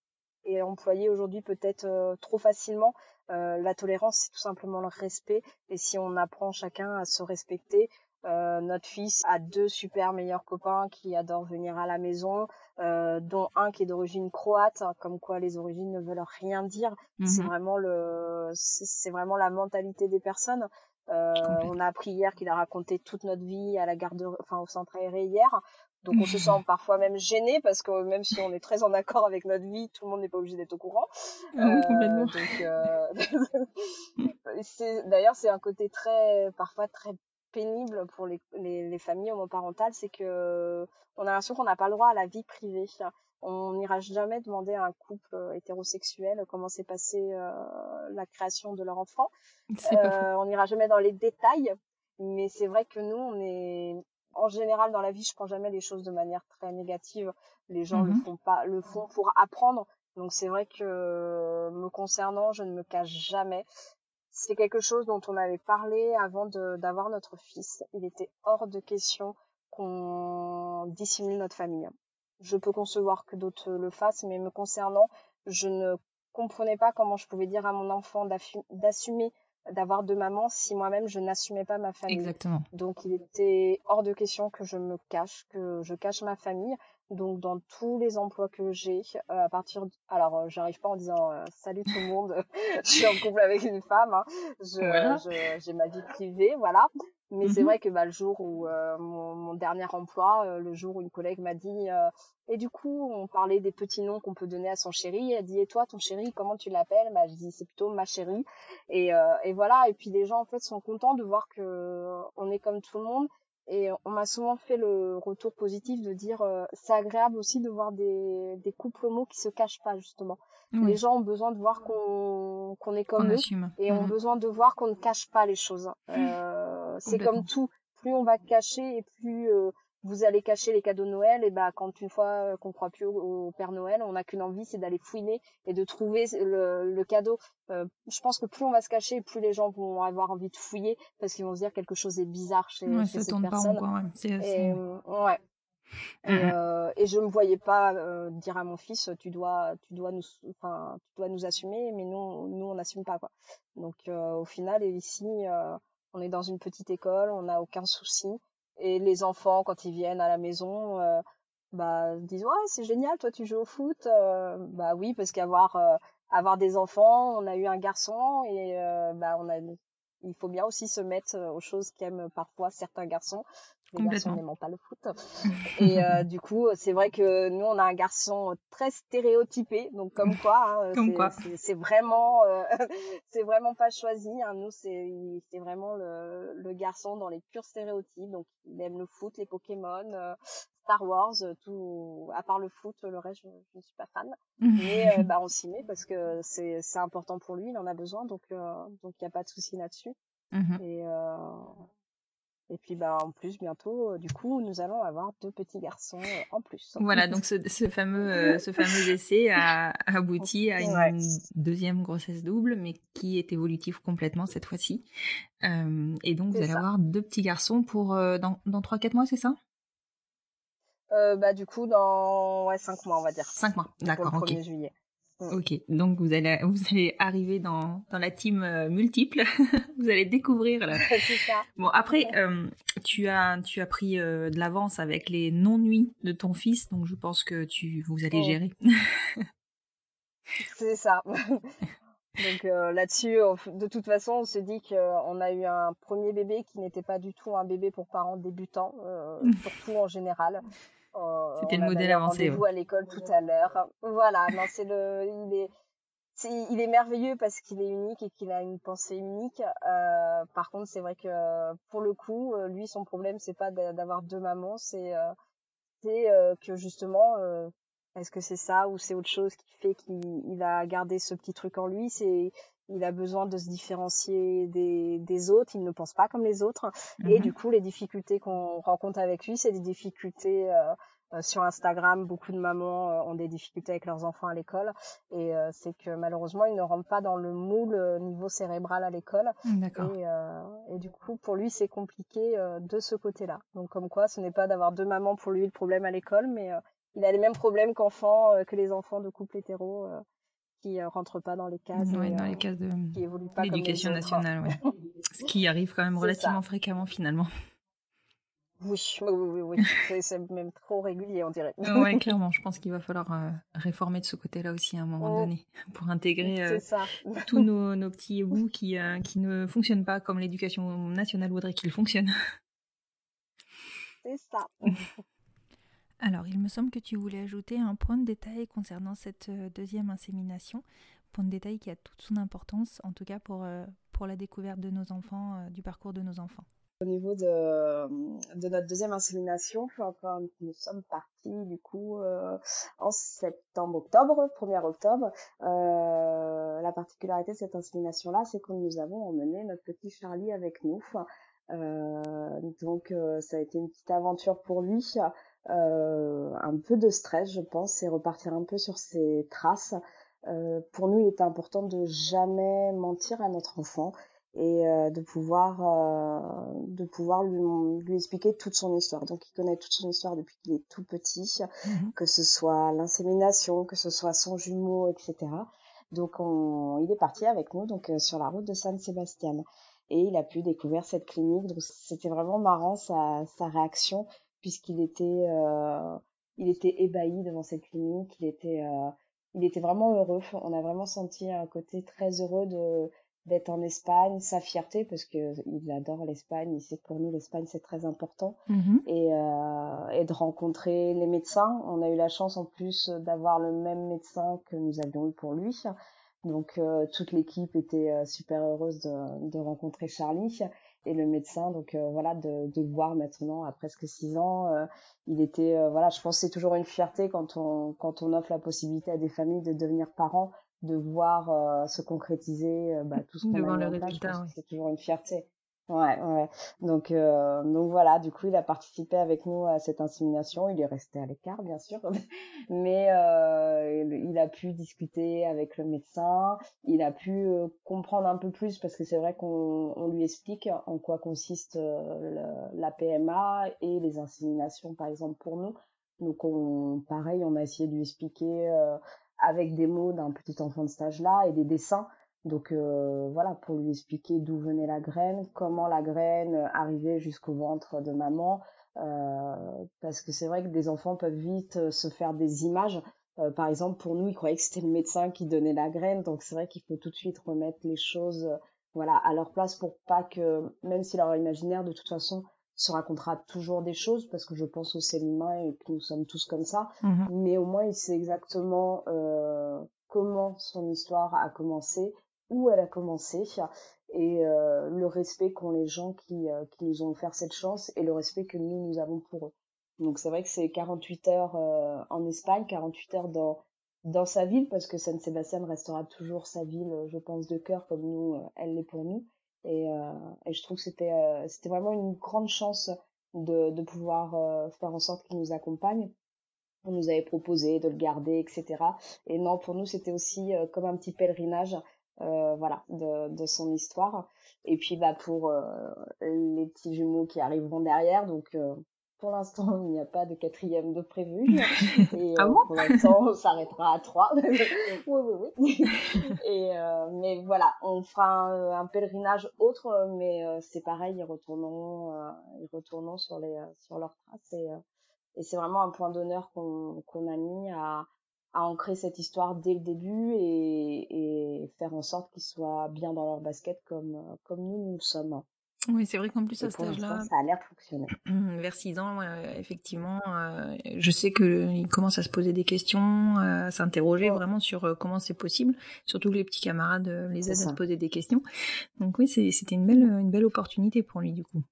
est employé aujourd'hui peut-être euh, trop facilement. Euh, la tolérance, c'est tout simplement le respect. Et si on apprend chacun à se respecter, euh, notre fils a deux super meilleurs copains qui adorent venir à la maison, euh, dont un qui est d'origine croate, hein, comme quoi les origines ne veulent rien dire. C'est Mhm. vraiment le, c'est vraiment la mentalité des personnes. Euh, on a appris hier qu'il a raconté toute notre vie à la garderie, enfin au centre aéré hier. Donc on se sent parfois même gêné parce que même si on est très en accord avec notre vie, tout le monde n'est pas obligé d'être au courant. Ah Euh, complètement. euh, c'est d'ailleurs c'est un côté très parfois très pénible pour les, les, les familles homoparentales, c'est que on a l'impression qu'on n'a pas le droit à la vie privée. On n'ira jamais demander à un couple hétérosexuel comment s'est passée euh, la création de leur enfant. On n'ira jamais dans les détails, mais c'est vrai que nous, on est en général dans la vie, je prends jamais les choses de manière très négative. Les gens le Mhm. font pas, le font pour apprendre. Donc c'est vrai que me concernant, je ne me cache jamais. C'est quelque chose dont on avait parlé avant d'avoir notre fils. Il était hors de question qu'on dissimule notre famille. Je peux concevoir que d'autres le fassent, mais me concernant, je ne comprenais pas comment je pouvais dire à mon enfant d'assumer d'avoir deux mamans si moi-même je n'assumais pas ma famille. Exactement. Donc il était hors de question que je me cache, que je cache ma famille. Donc dans tous les emplois que j'ai, euh, à partir, de... alors euh, j'arrive pas en disant euh, salut tout le monde, je suis en couple avec une femme, hein. Voilà. j'ai ma vie privée, voilà. Mais c'est Mhm. vrai que bah, le jour où euh, mon, mon dernier emploi, euh, le jour où une collègue m'a dit euh, et du coup on parlait des petits noms qu'on peut donner à son chéri, elle dit et toi ton chéri comment tu l'appelles? Bah je dis c'est plutôt ma chérie et, euh, et voilà et puis les gens en fait sont contents de voir que euh, on est comme tout le monde et on m'a souvent fait le retour positif de dire euh, c'est agréable aussi de voir des, des couples homo qui se cachent pas justement. Oui. Les gens ont besoin de voir qu'on est comme On eux assume. et ont Mhm. besoin de voir qu'on ne cache pas les choses. Euh, c'est comme tout, plus on va cacher et plus euh, vous allez cacher les cadeaux de Noël et bah quand une fois euh, qu'on croit plus au, au Père Noël, on n'a qu'une envie, c'est d'aller fouiner et de trouver le, le cadeau. Euh, je pense que plus on va se cacher, plus les gens vont avoir envie de fouiller parce qu'ils vont se dire quelque chose est bizarre chez, Ouais, chez ça cette tourne pas personne. quoi. ouais. C'est Et, euh, ouais. Et, Mhm. euh, et je me voyais pas euh, dire à mon fils tu dois tu dois nous enfin tu dois nous assumer mais nous nous on n'assume pas quoi donc euh, au final ici euh, on est dans une petite école on n'a aucun souci. Et les enfants quand ils viennent à la maison bah disent ouais c'est génial toi tu joues au foot bah oui parce qu'avoir avoir des enfants on a eu un garçon et bah on a il faut bien aussi se mettre aux choses qu'aiment parfois certains garçons les garçons Complètement. n'aimant pas le foot et euh, du coup, c'est vrai que nous, on a un garçon très stéréotypé, donc comme quoi, hein, c'est- vraiment, euh, c'est vraiment pas choisi. Hein. Nous, c'est vraiment le, le garçon dans les purs stéréotypes. Donc, il aime le foot, les Pokémon, euh, Star Wars, euh, tout. À part le foot, le reste, je, je ne suis pas fan. Mais euh, bah, on s'y met parce que c'est important pour lui, il en a besoin, donc euh, donc il y a pas de souci là-dessus. Mhm. Et euh, et puis bah en plus bientôt, euh, du coup, nous allons avoir deux petits garçons euh, en plus. Voilà, donc ce, ce fameux, euh, ce fameux essai a a abouti à une Ouais. deuxième grossesse double, mais qui est évolutive complètement cette fois-ci. Et donc, vous allez ça. avoir deux petits garçons pour dans, dans 3-4 mois, c'est ça? Bah du coup dans ouais cinq mois on va dire. 5 mois, d'accord, ok. 1er juillet. Ok, donc vous allez, vous allez arriver dans, dans la team euh, multiple. vous allez découvrir là. ça. Bon après, euh, tu as tu as pris euh, de l'avance avec les non-nuits de ton fils, donc je pense que tu vous allez Oh. gérer. C'est ça. Donc là-dessus, de toute façon, on se dit qu'on a eu un premier bébé qui n'était pas du tout un bébé pour parents débutants, surtout en général. Euh, C'était le modèle avancé, rendez-vous à l'école tout à l'heure. Voilà, non, c'est le, il est, il est merveilleux parce qu'il est unique et qu'il a une pensée unique. Euh, par contre, c'est vrai que pour le coup, euh, lui, son problème, c'est pas d'a- d'avoir deux mamans, c'est, euh, c'est euh, que justement, est-ce que c'est ça ou c'est autre chose qui fait qu'il il a gardé ce petit truc en lui? C'est il a besoin de se différencier des, des autres. Il ne pense pas comme les autres. Et Mhm. du coup, les difficultés qu'on rencontre avec lui, c'est des difficultés euh, euh, sur Instagram. Beaucoup de mamans euh, ont des difficultés avec leurs enfants à l'école. Et euh, c'est que malheureusement, ils ne rentrent pas dans le moule euh, niveau cérébral à l'école. D'accord. Et, euh, et du coup, pour lui, c'est compliqué euh, de ce côté-là. Donc, comme quoi, ce n'est pas d'avoir deux mamans pour lui le problème à l'école, mais euh, il a les mêmes problèmes qu'enfants, euh, que les enfants de couples hétéros euh, qui euh, rentrent pas dans les cases Ouais, et dans euh, les cases de qui évoluent pas comme les l'éducation nationale, ouais. Ce qui arrive quand même relativement ça. fréquemment finalement. Oui, oui, oui, oui. oui. C'est- même trop régulier, on dirait. ouais, clairement, je pense qu'il va falloir euh, réformer de ce côté-là aussi à un moment Oh. donné pour intégrer euh, tous nos, nos petits bouts qui, euh, qui ne fonctionnent pas comme l'éducation nationale voudrait qu'ils fonctionnent. C'est ça. Alors, il me semble que tu voulais ajouter un point de détail concernant cette euh, deuxième insémination, point de détail qui a toute son importance, en tout cas pour, euh, pour la découverte de nos enfants, euh, du parcours de nos enfants. Au niveau de, de notre deuxième insémination, nous sommes partis du coup en septembre-octobre, 1er octobre, la particularité de cette insémination-là, c'est que nous avons emmené notre petit Charlie avec nous. Donc ça a été une petite aventure pour lui, euh, un peu de stress je pense, et repartir un peu sur ses traces. Euh, pour nous, il était important de jamais mentir à notre enfant et euh, de pouvoir de pouvoir lui, lui expliquer toute son histoire. Donc il connaît toute son histoire depuis qu'il est tout petit, que ce soit l'insémination, que ce soit son jumeau, etc. Donc on, il est parti avec nous donc sur la route de San Sebastian et il a pu découvrir cette clinique. Donc c'était vraiment marrant sa, sa réaction puisqu'il était euh, il était ébahi devant cette clinique. Il était euh, il était vraiment heureux. On a vraiment senti un côté très heureux de d'être en Espagne, sa fierté parce que il adore l'Espagne, il sait que pour nous l'Espagne c'est très important et, euh, et de rencontrer les médecins. On a eu la chance en plus d'avoir le même médecin que nous avions eu pour lui. Donc euh, toute l'équipe était super heureuse de, de rencontrer Charlie et le médecin. Donc euh, voilà de, de le voir maintenant à presque six ans. euh, il était euh, voilà, je pense c'est toujours une fierté quand on quand on offre la possibilité à des familles de devenir parents de voir euh, se concrétiser euh, bah, tout ce qu'on a voir le résultat, oui. c'est toujours une fierté. Ouais, ouais. Donc, euh, donc voilà, du coup, il a participé avec nous à cette insémination. Il est resté à l'écart, bien sûr, mais euh, il a pu discuter avec le médecin. Il a pu euh, comprendre un peu plus parce que c'est vrai qu'on on lui explique en quoi consiste euh, la PMA et les inséminations, par exemple, pour nous. Donc, on, pareil, on a essayé de lui expliquer euh, avec des mots d'un petit enfant de stage là et des dessins. Donc euh, voilà, pour lui expliquer d'où venait la graine, comment la graine euh, arrivait jusqu'au ventre de maman, euh, parce que c'est vrai que des enfants peuvent vite euh, se faire des images. Euh, par exemple, pour nous, ils croyaient que c'était le médecin qui donnait la graine, donc c'est vrai qu'il faut tout de suite remettre les choses, euh, voilà, à leur place pour pas que, même si leur imaginaire de toute façon se racontera toujours des choses, parce que je pense au c'est l'humain et que nous sommes tous comme ça, Mhm. mais au moins il sait exactement euh, comment son histoire a commencé, où elle a commencé, et euh, le respect qu'ont les gens qui, euh, qui nous ont offert cette chance et le respect que nous, nous avons pour eux. Donc c'est vrai que c'est 48 heures euh, en Espagne, 48 heures dans, dans sa ville, parce que San Sebastian restera toujours sa ville, euh, je pense, de cœur, comme nous, euh, elle l'est pour nous. Et, euh, et je trouve que c'était c'était vraiment une grande chance de, de pouvoir faire en sorte qu'il nous accompagne on nous avait proposé de le garder, etc. Et non, pour nous, c'était aussi euh, comme un petit pèlerinage, euh, voilà, de, de son histoire. Et puis, bah, pour euh, les petits jumeaux qui arriveront derrière, donc euh, pour l'instant, il n'y a pas de quatrième de prévu. Et Ah euh, bon pour l'instant, on s'arrêtera à trois. oui, oui, oui. Et euh, mais voilà, on fera un, un pèlerinage autre, euh, mais euh, c'est pareil, ils retourneront, euh, ils retourneront sur les euh, sur leurs traces et euh, et c'est vraiment un point d'honneur qu'on qu'on a mis à, à ancrer cette histoire dès le début et, et faire en sorte qu'ils soient bien dans leur basket comme, euh, comme nous, nous le sommes. Oui, c'est vrai qu'en plus à cet âge-là, ça a l'air de fonctionner. vers 6 ans, euh, effectivement, euh, je sais qu'il commence à se poser des questions, à s'interroger Ouais. vraiment sur euh, comment c'est possible, surtout que les petits camarades euh, les aident à se poser des questions. Donc oui, c'était une belle, une belle opportunité pour lui du coup.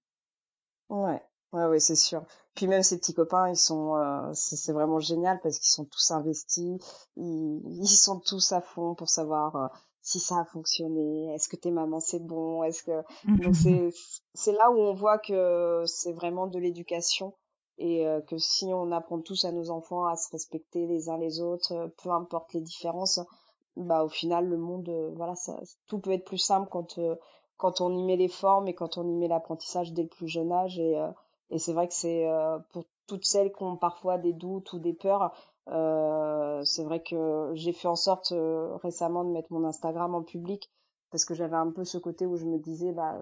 Ouais, ouais, ouais, c'est sûr. Puis même ses petits copains, ils sont, euh, c'est c'est vraiment génial parce qu'ils sont tous investis, ils, ils sont tous à fond pour savoir euh, si ça a fonctionné, est-ce que tes mamans c'est bon, est-ce que donc c'est c'est là où on voit que c'est vraiment de l'éducation et euh, que si on apprend tous à nos enfants à se respecter les uns les autres, euh, peu importe les différences, bah au final le monde, voilà, ça, tout peut être plus simple quand quand on y met les formes et quand on y met l'apprentissage dès le plus jeune âge et euh, et c'est vrai que c'est euh, pour toutes celles qui ont parfois des doutes ou des peurs, euh, c'est vrai que j'ai fait en sorte euh, récemment de mettre mon Instagram en public parce que j'avais un peu ce côté où je me disais bah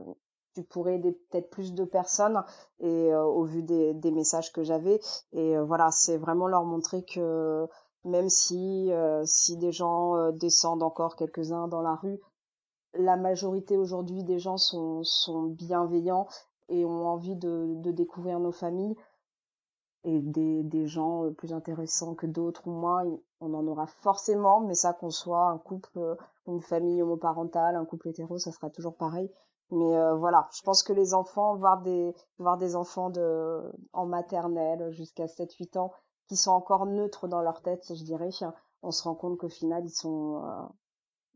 tu pourrais aider peut-être plus de personnes et euh, au vu des, des messages que j'avais. Et euh, voilà c'est vraiment leur montrer que même si euh, si des gens descendent encore quelques-uns dans la rue la majorité aujourd'hui des gens sont sont bienveillants et ont envie de, de découvrir nos familles et des, des gens euh, plus intéressants que d'autres ou moins, on en aura forcément, mais ça qu'on soit un couple, euh, une famille homoparentale, un couple hétéro, ça sera toujours pareil. Mais euh, voilà, je pense que les enfants, voir des voir des enfants de en maternelle jusqu'à 7-8 ans qui sont encore neutres dans leur tête, je dirais, on se rend compte qu'au final ils sont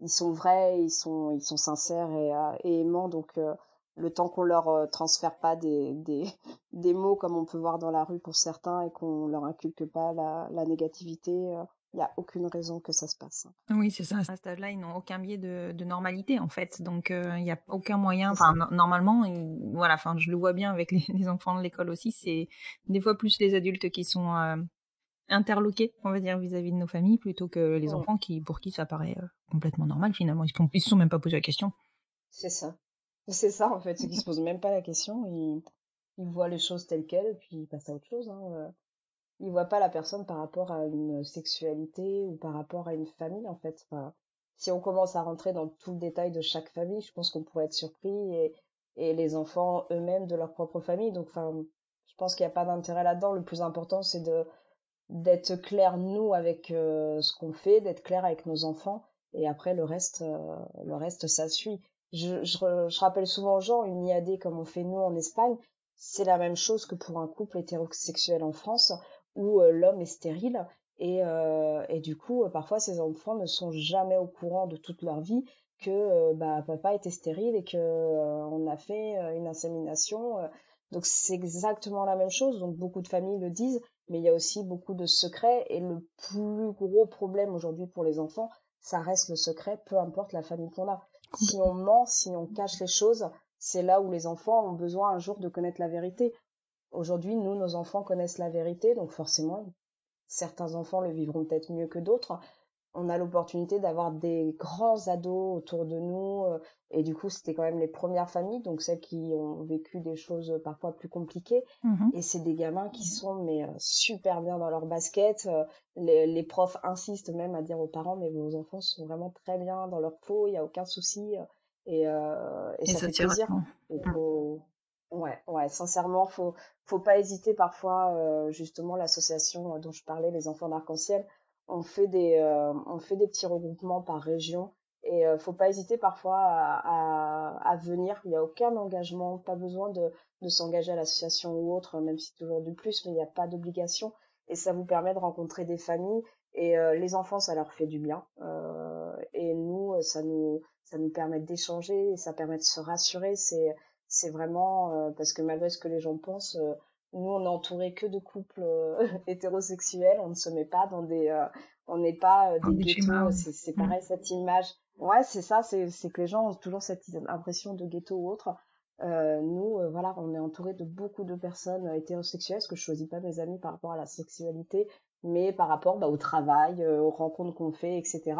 ils sont vrais, ils sont ils sont sincères et, et aimants donc le temps qu'on leur euh, transfère pas des, des, des mots comme on peut voir dans la rue pour certains et qu'on leur inculque pas la, la négativité, il n'y a aucune raison que ça se passe. Oui, c'est ça. À cet âge-là, ils n'ont aucun biais de, de normalité, en fait. Donc, il n'y a aucun moyen. Enfin, no- normalement, ils- voilà. Enfin, je le vois bien avec les, les enfants de l'école aussi. C'est des fois plus les adultes qui sont euh, interloqués, on va dire, vis-à-vis de nos familles, plutôt que les Ouais. enfants qui, pour qui ça paraît euh, complètement normal. Finalement, ils ne se sont même pas posé la question. C'est ça. C'est ça en fait, ceux qui se posent même pas la question, ils, voient les choses telles quelles et puis ils passent à autre chose. Hein. euh. Ils voient pas la personne par rapport à une sexualité ou par rapport à une famille en fait. Si on commence à rentrer dans tout le détail de chaque famille, je pense qu'on pourrait être surpris et, les enfants eux-mêmes de leur propre famille. Donc je pense qu'il n'y a pas d'intérêt là-dedans. Le plus important c'est de d'être clair nous avec euh, ce qu'on fait, d'être clair avec nos enfants et après le reste euh, le reste ça suit. Je, rappelle souvent aux gens une IAD comme on fait nous en Espagne, c'est la même chose que pour un couple hétérosexuel en France où euh, l'homme est stérile et, euh, du coup euh, parfois ces enfants ne sont jamais au courant de toute leur vie que bah, papa était stérile et que on a fait une insémination. donc c'est exactement la même chose. Donc beaucoup de familles le disent, mais il y a aussi beaucoup de secrets. Et le plus gros problème aujourd'hui pour les enfants, ça reste le secret, peu importe la famille qu'on a. Si on ment, si on cache les choses, c'est là où les enfants ont besoin un jour de connaître la vérité. Aujourd'hui, nous, nos enfants connaissent la vérité, donc forcément, certains enfants le vivront peut-être mieux que d'autres. On a l'opportunité d'avoir des grands ados autour de nous, euh, et du coup, c'était quand même les premières familles, donc celles qui ont vécu des choses parfois plus compliquées. Mhm. Et c'est des gamins qui sont mais euh, super bien dans leur basket. Euh, les, les, profs insistent même à dire aux parents, mais vos enfants sont vraiment très bien dans leur peau, il n'y a aucun souci. Et, euh, et, ça, fait plaisir. Faut... Ouais, ouais, sincèrement, faut faut pas hésiter parfois. Euh, justement, l'association dont je parlais, les enfants d'arc-en-ciel, on fait des euh, on fait des petits regroupements par région et euh, faut pas hésiter parfois à, à, à, venir. Il n'y a aucun engagement, pas besoin de de s'engager à l'association ou autre, même si toujours du plus, mais il n'y a pas d'obligation et ça vous permet de rencontrer des familles et euh, les enfants ça leur fait du bien euh, et nous ça nous ça nous permet d'échanger ça permet de se rassurer. C'est c'est vraiment euh, parce que malgré ce que les gens pensent, euh, nous on est entouré que de couples euh, hétérosexuels. On ne se met pas dans des, on n'est pas des ghettos. C'est mm. pareil cette image. Ouais, c'est ça. C'est c'est que les gens ont toujours cette impression de ghetto ou autre. nous, voilà, on est entouré de beaucoup de personnes hétérosexuelles, parce que je choisis pas mes amis par rapport à la sexualité, mais par rapport bah, au travail, euh, aux rencontres qu'on fait, etc.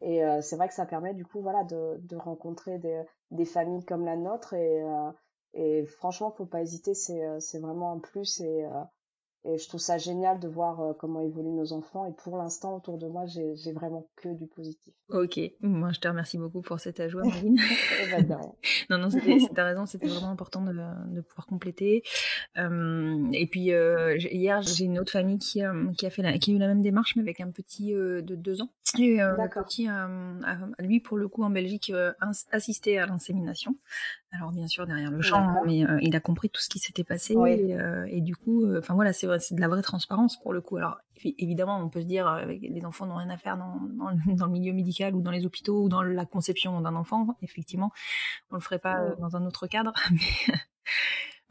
Et euh, c'est vrai que ça permet du coup voilà de, de rencontrer des, des familles comme la nôtre et, euh, et franchement faut pas hésiter, c'est c'est vraiment un plus et et je trouve ça génial de voir euh, comment évoluent nos enfants. Et pour l'instant, autour de moi, j'ai vraiment que du positif. Ok, moi je te remercie beaucoup pour cet ajout, Marine. Eh ben, non, non, t'as raison, c'était vraiment important de, de pouvoir compléter. Euh, et puis euh, hier, j'ai une autre famille qui, euh, qui a fait la, qui a eu la même démarche, mais avec un petit euh, de deux ans. Et le petit, lui pour le coup en Belgique, assisté à l'insémination. Alors bien sûr derrière le champ, mais il a compris tout ce qui s'était passé et, et, du coup, enfin voilà, c'est c'est de la vraie transparence pour le coup. Alors évidemment, on peut se dire euh, les enfants n'ont rien à faire dans, dans, le milieu médical ou dans les hôpitaux ou dans la conception d'un enfant. Effectivement, on le ferait pas euh, dans un autre cadre. Mais...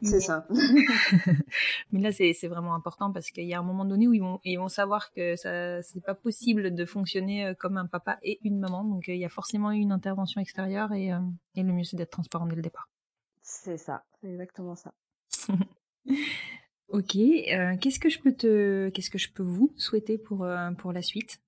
C'est ça. mais là, c'est vraiment important parce qu'il y a un moment donné où ils vont, ils vont savoir que ça, c'est pas possible de fonctionner euh, comme un papa et une maman. Donc, il y a forcément une intervention extérieure et, et le mieux, c'est d'être transparent dès le départ. C'est ça. C'est exactement ça. Ok, euh, qu'est-ce que je peux te, qu'est-ce que je peux vous souhaiter pour euh, pour la suite?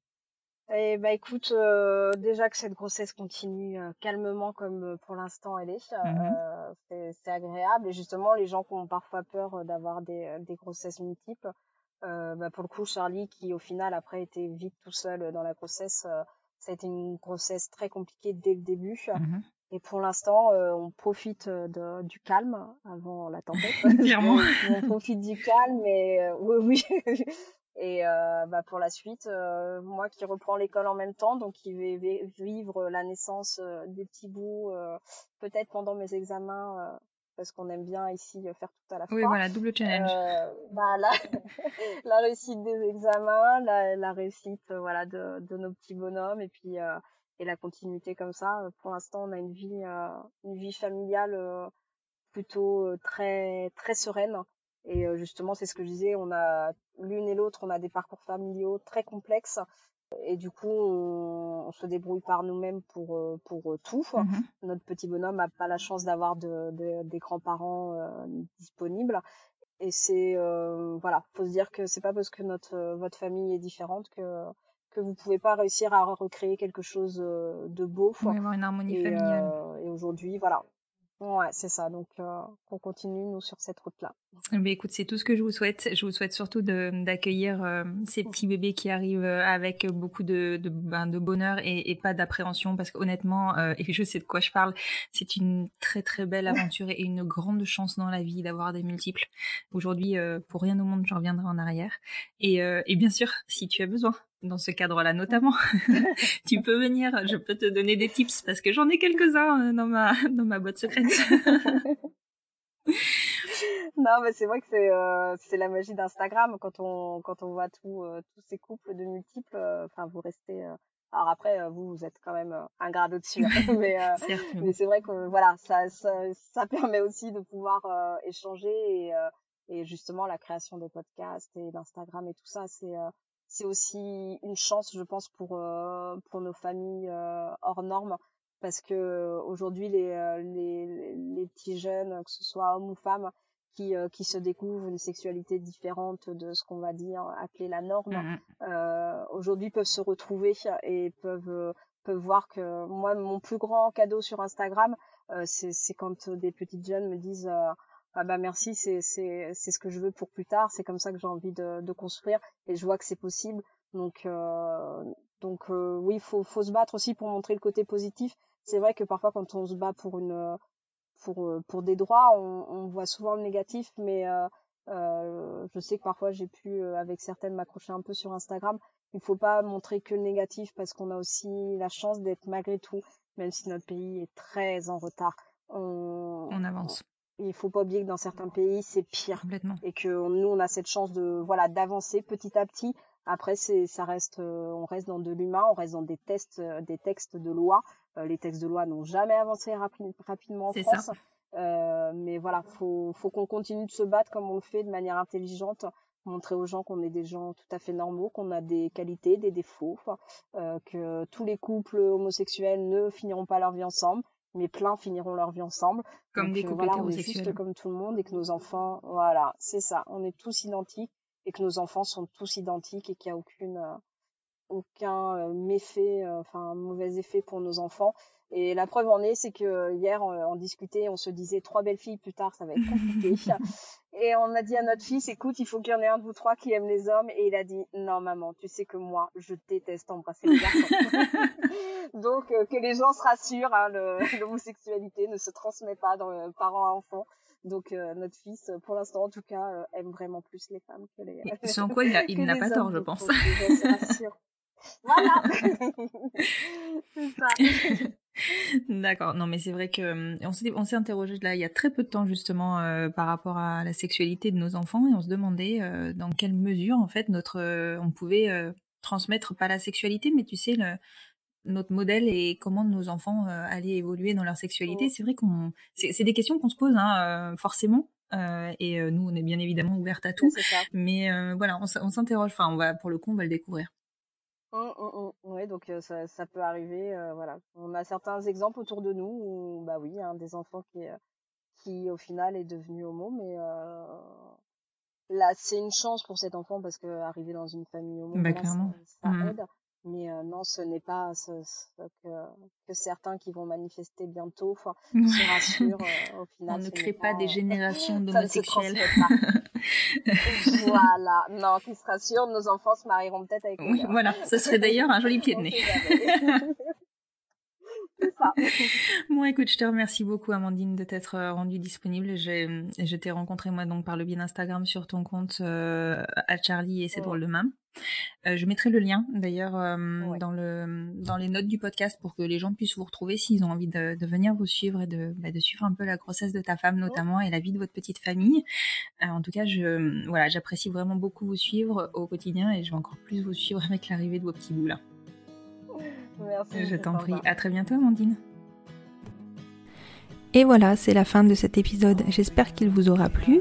Eh bah écoute, euh, déjà que cette grossesse continue calmement comme pour l'instant elle est, mmh c'est agréable et justement les gens qui ont parfois peur d'avoir des, des grossesses multiples, bah pour le coup Charlie qui au final après était vite tout seul dans la grossesse, ça a été une grossesse très compliquée dès le début. Mmh et pour l'instant, euh, on profite euh, de, du calme avant la tempête. Clairement. on profite du calme et euh, oui, oui. et bah pour la suite, moi qui reprends l'école en même temps, donc qui vais vivre la naissance des petits bouts, peut-être pendant mes examens parce qu'on aime bien ici faire tout à la fois. Oui, voilà, double challenge. Euh, bah, la, la réussite des examens, la, la réussite voilà de, de nos petits bonhommes et puis euh, et la continuité comme ça. Euh, pour l'instant, on a une vie, euh, une vie familiale euh, plutôt très très sereine. Et justement, c'est ce que je disais, on a l'une et l'autre, on a des parcours familiaux très complexes. Et du coup, on, se débrouille par nous-mêmes pour pour tout. Mmh Notre petit bonhomme n'a pas la chance d'avoir de, de, des grands-parents disponibles. Et c'est voilà, faut se dire que c'est pas parce que notre votre famille est différente que que vous pouvez pas réussir à recréer quelque chose euh, de beau. Faut avoir une harmonie familiale. Euh, et aujourd'hui, voilà. Ouais, c'est ça. Donc, euh, on continue nous sur cette route-là. Mais eh écoute, c'est tout ce que je vous souhaite. Je vous souhaite surtout d'accueillir euh, ces petits bébés qui arrivent avec beaucoup de de, ben, de bonheur et, et pas d'appréhension, parce qu'honnêtement, euh, et je sais de quoi je parle, c'est une très très belle aventure et une grande chance dans la vie d'avoir des multiples. Aujourd'hui, pour rien au monde, je reviendrai en arrière. Et, et bien sûr, si tu as besoin dans ce cadre-là notamment. tu peux venir, je peux te donner des tips parce que j'en ai quelques-uns euh, dans ma dans ma boîte secrète. non, mais c'est vrai que c'est euh, c'est la magie d'Instagram quand on quand on voit tout, euh, tous ces couples de multiples. Enfin, vous restez Alors après, euh, vous, vous êtes quand même euh, un grade au-dessus, hein. mais, euh, mais c'est vrai que voilà, ça, ça, ça permet aussi de pouvoir euh, échanger et, euh, et justement la création des podcasts et d'Instagram et tout ça, c'est euh, c'est aussi une chance, je pense, pour euh, pour nos familles euh, hors normes, parce que euh, aujourd'hui les, les les petits jeunes, que ce soit hommes ou femmes, qui euh, qui se découvrent une sexualité différente de ce qu'on va dire appeler la norme, Mhm. euh, aujourd'hui peuvent se retrouver et peuvent euh, peuvent voir que moi mon plus grand cadeau sur Instagram euh, c'est c'est quand des petites jeunes me disent euh, ah bah merci c'est c'est c'est ce que je veux pour plus tard c'est comme ça que j'ai envie de de construire et je vois que c'est possible. Donc euh, donc euh, oui faut faut se battre aussi pour montrer le côté positif. C'est vrai que parfois quand on se bat pour une pour pour des droits on, on voit souvent le négatif mais euh, euh, je sais que parfois j'ai pu euh, avec certaines m'accrocher un peu sur Instagram. Il faut pas montrer que le négatif parce qu'on a aussi la chance d'être malgré tout même si notre pays est très en retard. On, On avance il faut pas oublier que dans certains pays c'est pire complètement. et que on- nous on a cette chance de voilà d'avancer petit à petit après c'est ça reste euh, on reste dans de l'humain on reste dans des tests euh, des textes de loi Euh, les textes de loi n'ont jamais avancé rapi- rapidement en. France mais voilà faut faut qu'on continue de se battre comme on le fait de manière intelligente montrer aux gens qu'on est des gens tout à fait normaux qu'on a des qualités des défauts euh, que tous les couples homosexuels ne finiront pas leur vie ensemble mais plein finiront leur vie ensemble. Comme donc, des euh, couples voilà, on est juste comme tout le monde et que nos enfants, voilà, c'est ça, on est tous identiques et que nos enfants sont tous identiques et qu'il n'y a aucune, euh, aucun euh, méfait, enfin mauvais effet pour nos enfants. Et la preuve en est, c'est que euh, hier on, on discutait, on se disait trois belles filles plus tard, ça va être compliqué. et on a dit à notre fils, écoute, il faut qu'il y en ait un de vous trois qui aime les hommes. Et il a dit, non maman, tu sais que moi, je déteste embrasser les garçons. Donc euh, que les gens se rassurent, hein, le- l'homosexualité ne se transmet pas dans le parent à enfant. Donc euh, notre fils, pour l'instant en tout cas, euh, aime vraiment plus les femmes que les. Et Sans quoi il n'a pas tort, je pense. Voilà. c'est ça. D'accord. Non, mais c'est vrai que euh, on s'est on s'est interrogé là il y a très peu de temps justement euh, par rapport à la sexualité de nos enfants et on se demandait euh, dans quelle mesure en fait notre euh, on pouvait transmettre pas la sexualité mais tu sais le notre modèle et comment nos enfants allaient évoluer dans leur sexualité. C'est vrai qu'on c'est des questions qu'on se pose hein, forcément euh, et euh, nous on est bien évidemment ouverte à tout mais euh, voilà on, s'interroge enfin on va pour le coup on va le découvrir. Oui, donc euh, ça, ça peut arriver. euh, voilà, on a certains exemples autour de nous où, bah oui, hein, des enfants qui, euh, qui au final est devenu homo, mais euh, là c'est une chance pour cet enfant parce que arriver dans une famille homo, Bah, clairement. ça, ça Mhm. aide. Mais euh, non, ce n'est pas ce, ce que, que certains qui vont manifester bientôt se rassurent. euh, au final, On ne crée pas des générations d'homosexuels. voilà, non, qui se rassurent, nos enfants se marieront peut-être avec Oui, voilà, ce serait d'ailleurs un joli pied de nez. C'est ça. Bon, écoute, je te remercie beaucoup, Amandine, de t'être euh, rendue disponible. Je t'ai rencontré, moi, donc, par le biais d'Instagram sur ton compte euh, à Charlie et ses Ouais. drôles de mains. Euh, je mettrai le lien, d'ailleurs, euh, Ouais. dans, le, dans les notes du podcast pour que les gens puissent vous retrouver s'ils ont envie de, de venir vous suivre et de, bah, de suivre un peu la grossesse de ta femme, notamment, et la vie de votre petite famille. Euh, en tout cas, je, voilà, j'apprécie vraiment beaucoup vous suivre au quotidien et je vais encore plus vous suivre avec l'arrivée de vos petits bouts, là. Merci. Je t'en prie. À très bientôt, Amandine. Et voilà, c'est la fin de cet épisode. J'espère qu'il vous aura plu.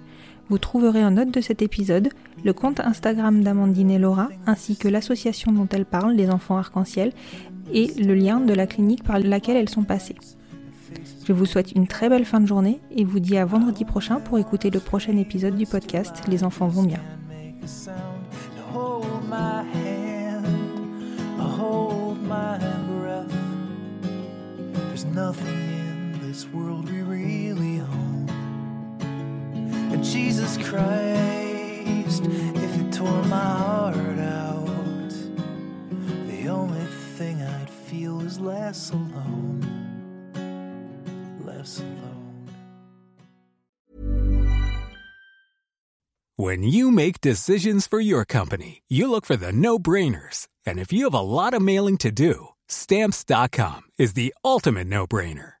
Vous trouverez en note de cet épisode le compte Instagram d'Amandine et Laura, ainsi que l'association dont elles parlent, les enfants arc-en-ciel, et le lien de la clinique par laquelle elles sont passées. Je vous souhaite une très belle fin de journée et vous dis à vendredi prochain pour écouter le prochain épisode du podcast Les enfants vont bien. Jesus Christ, if you tore my heart out, the only thing I'd feel is less alone. Less alone. When you make decisions for your company, you look for the no brainers. And if you have a lot of mailing to do, stamps.com is the ultimate no brainer.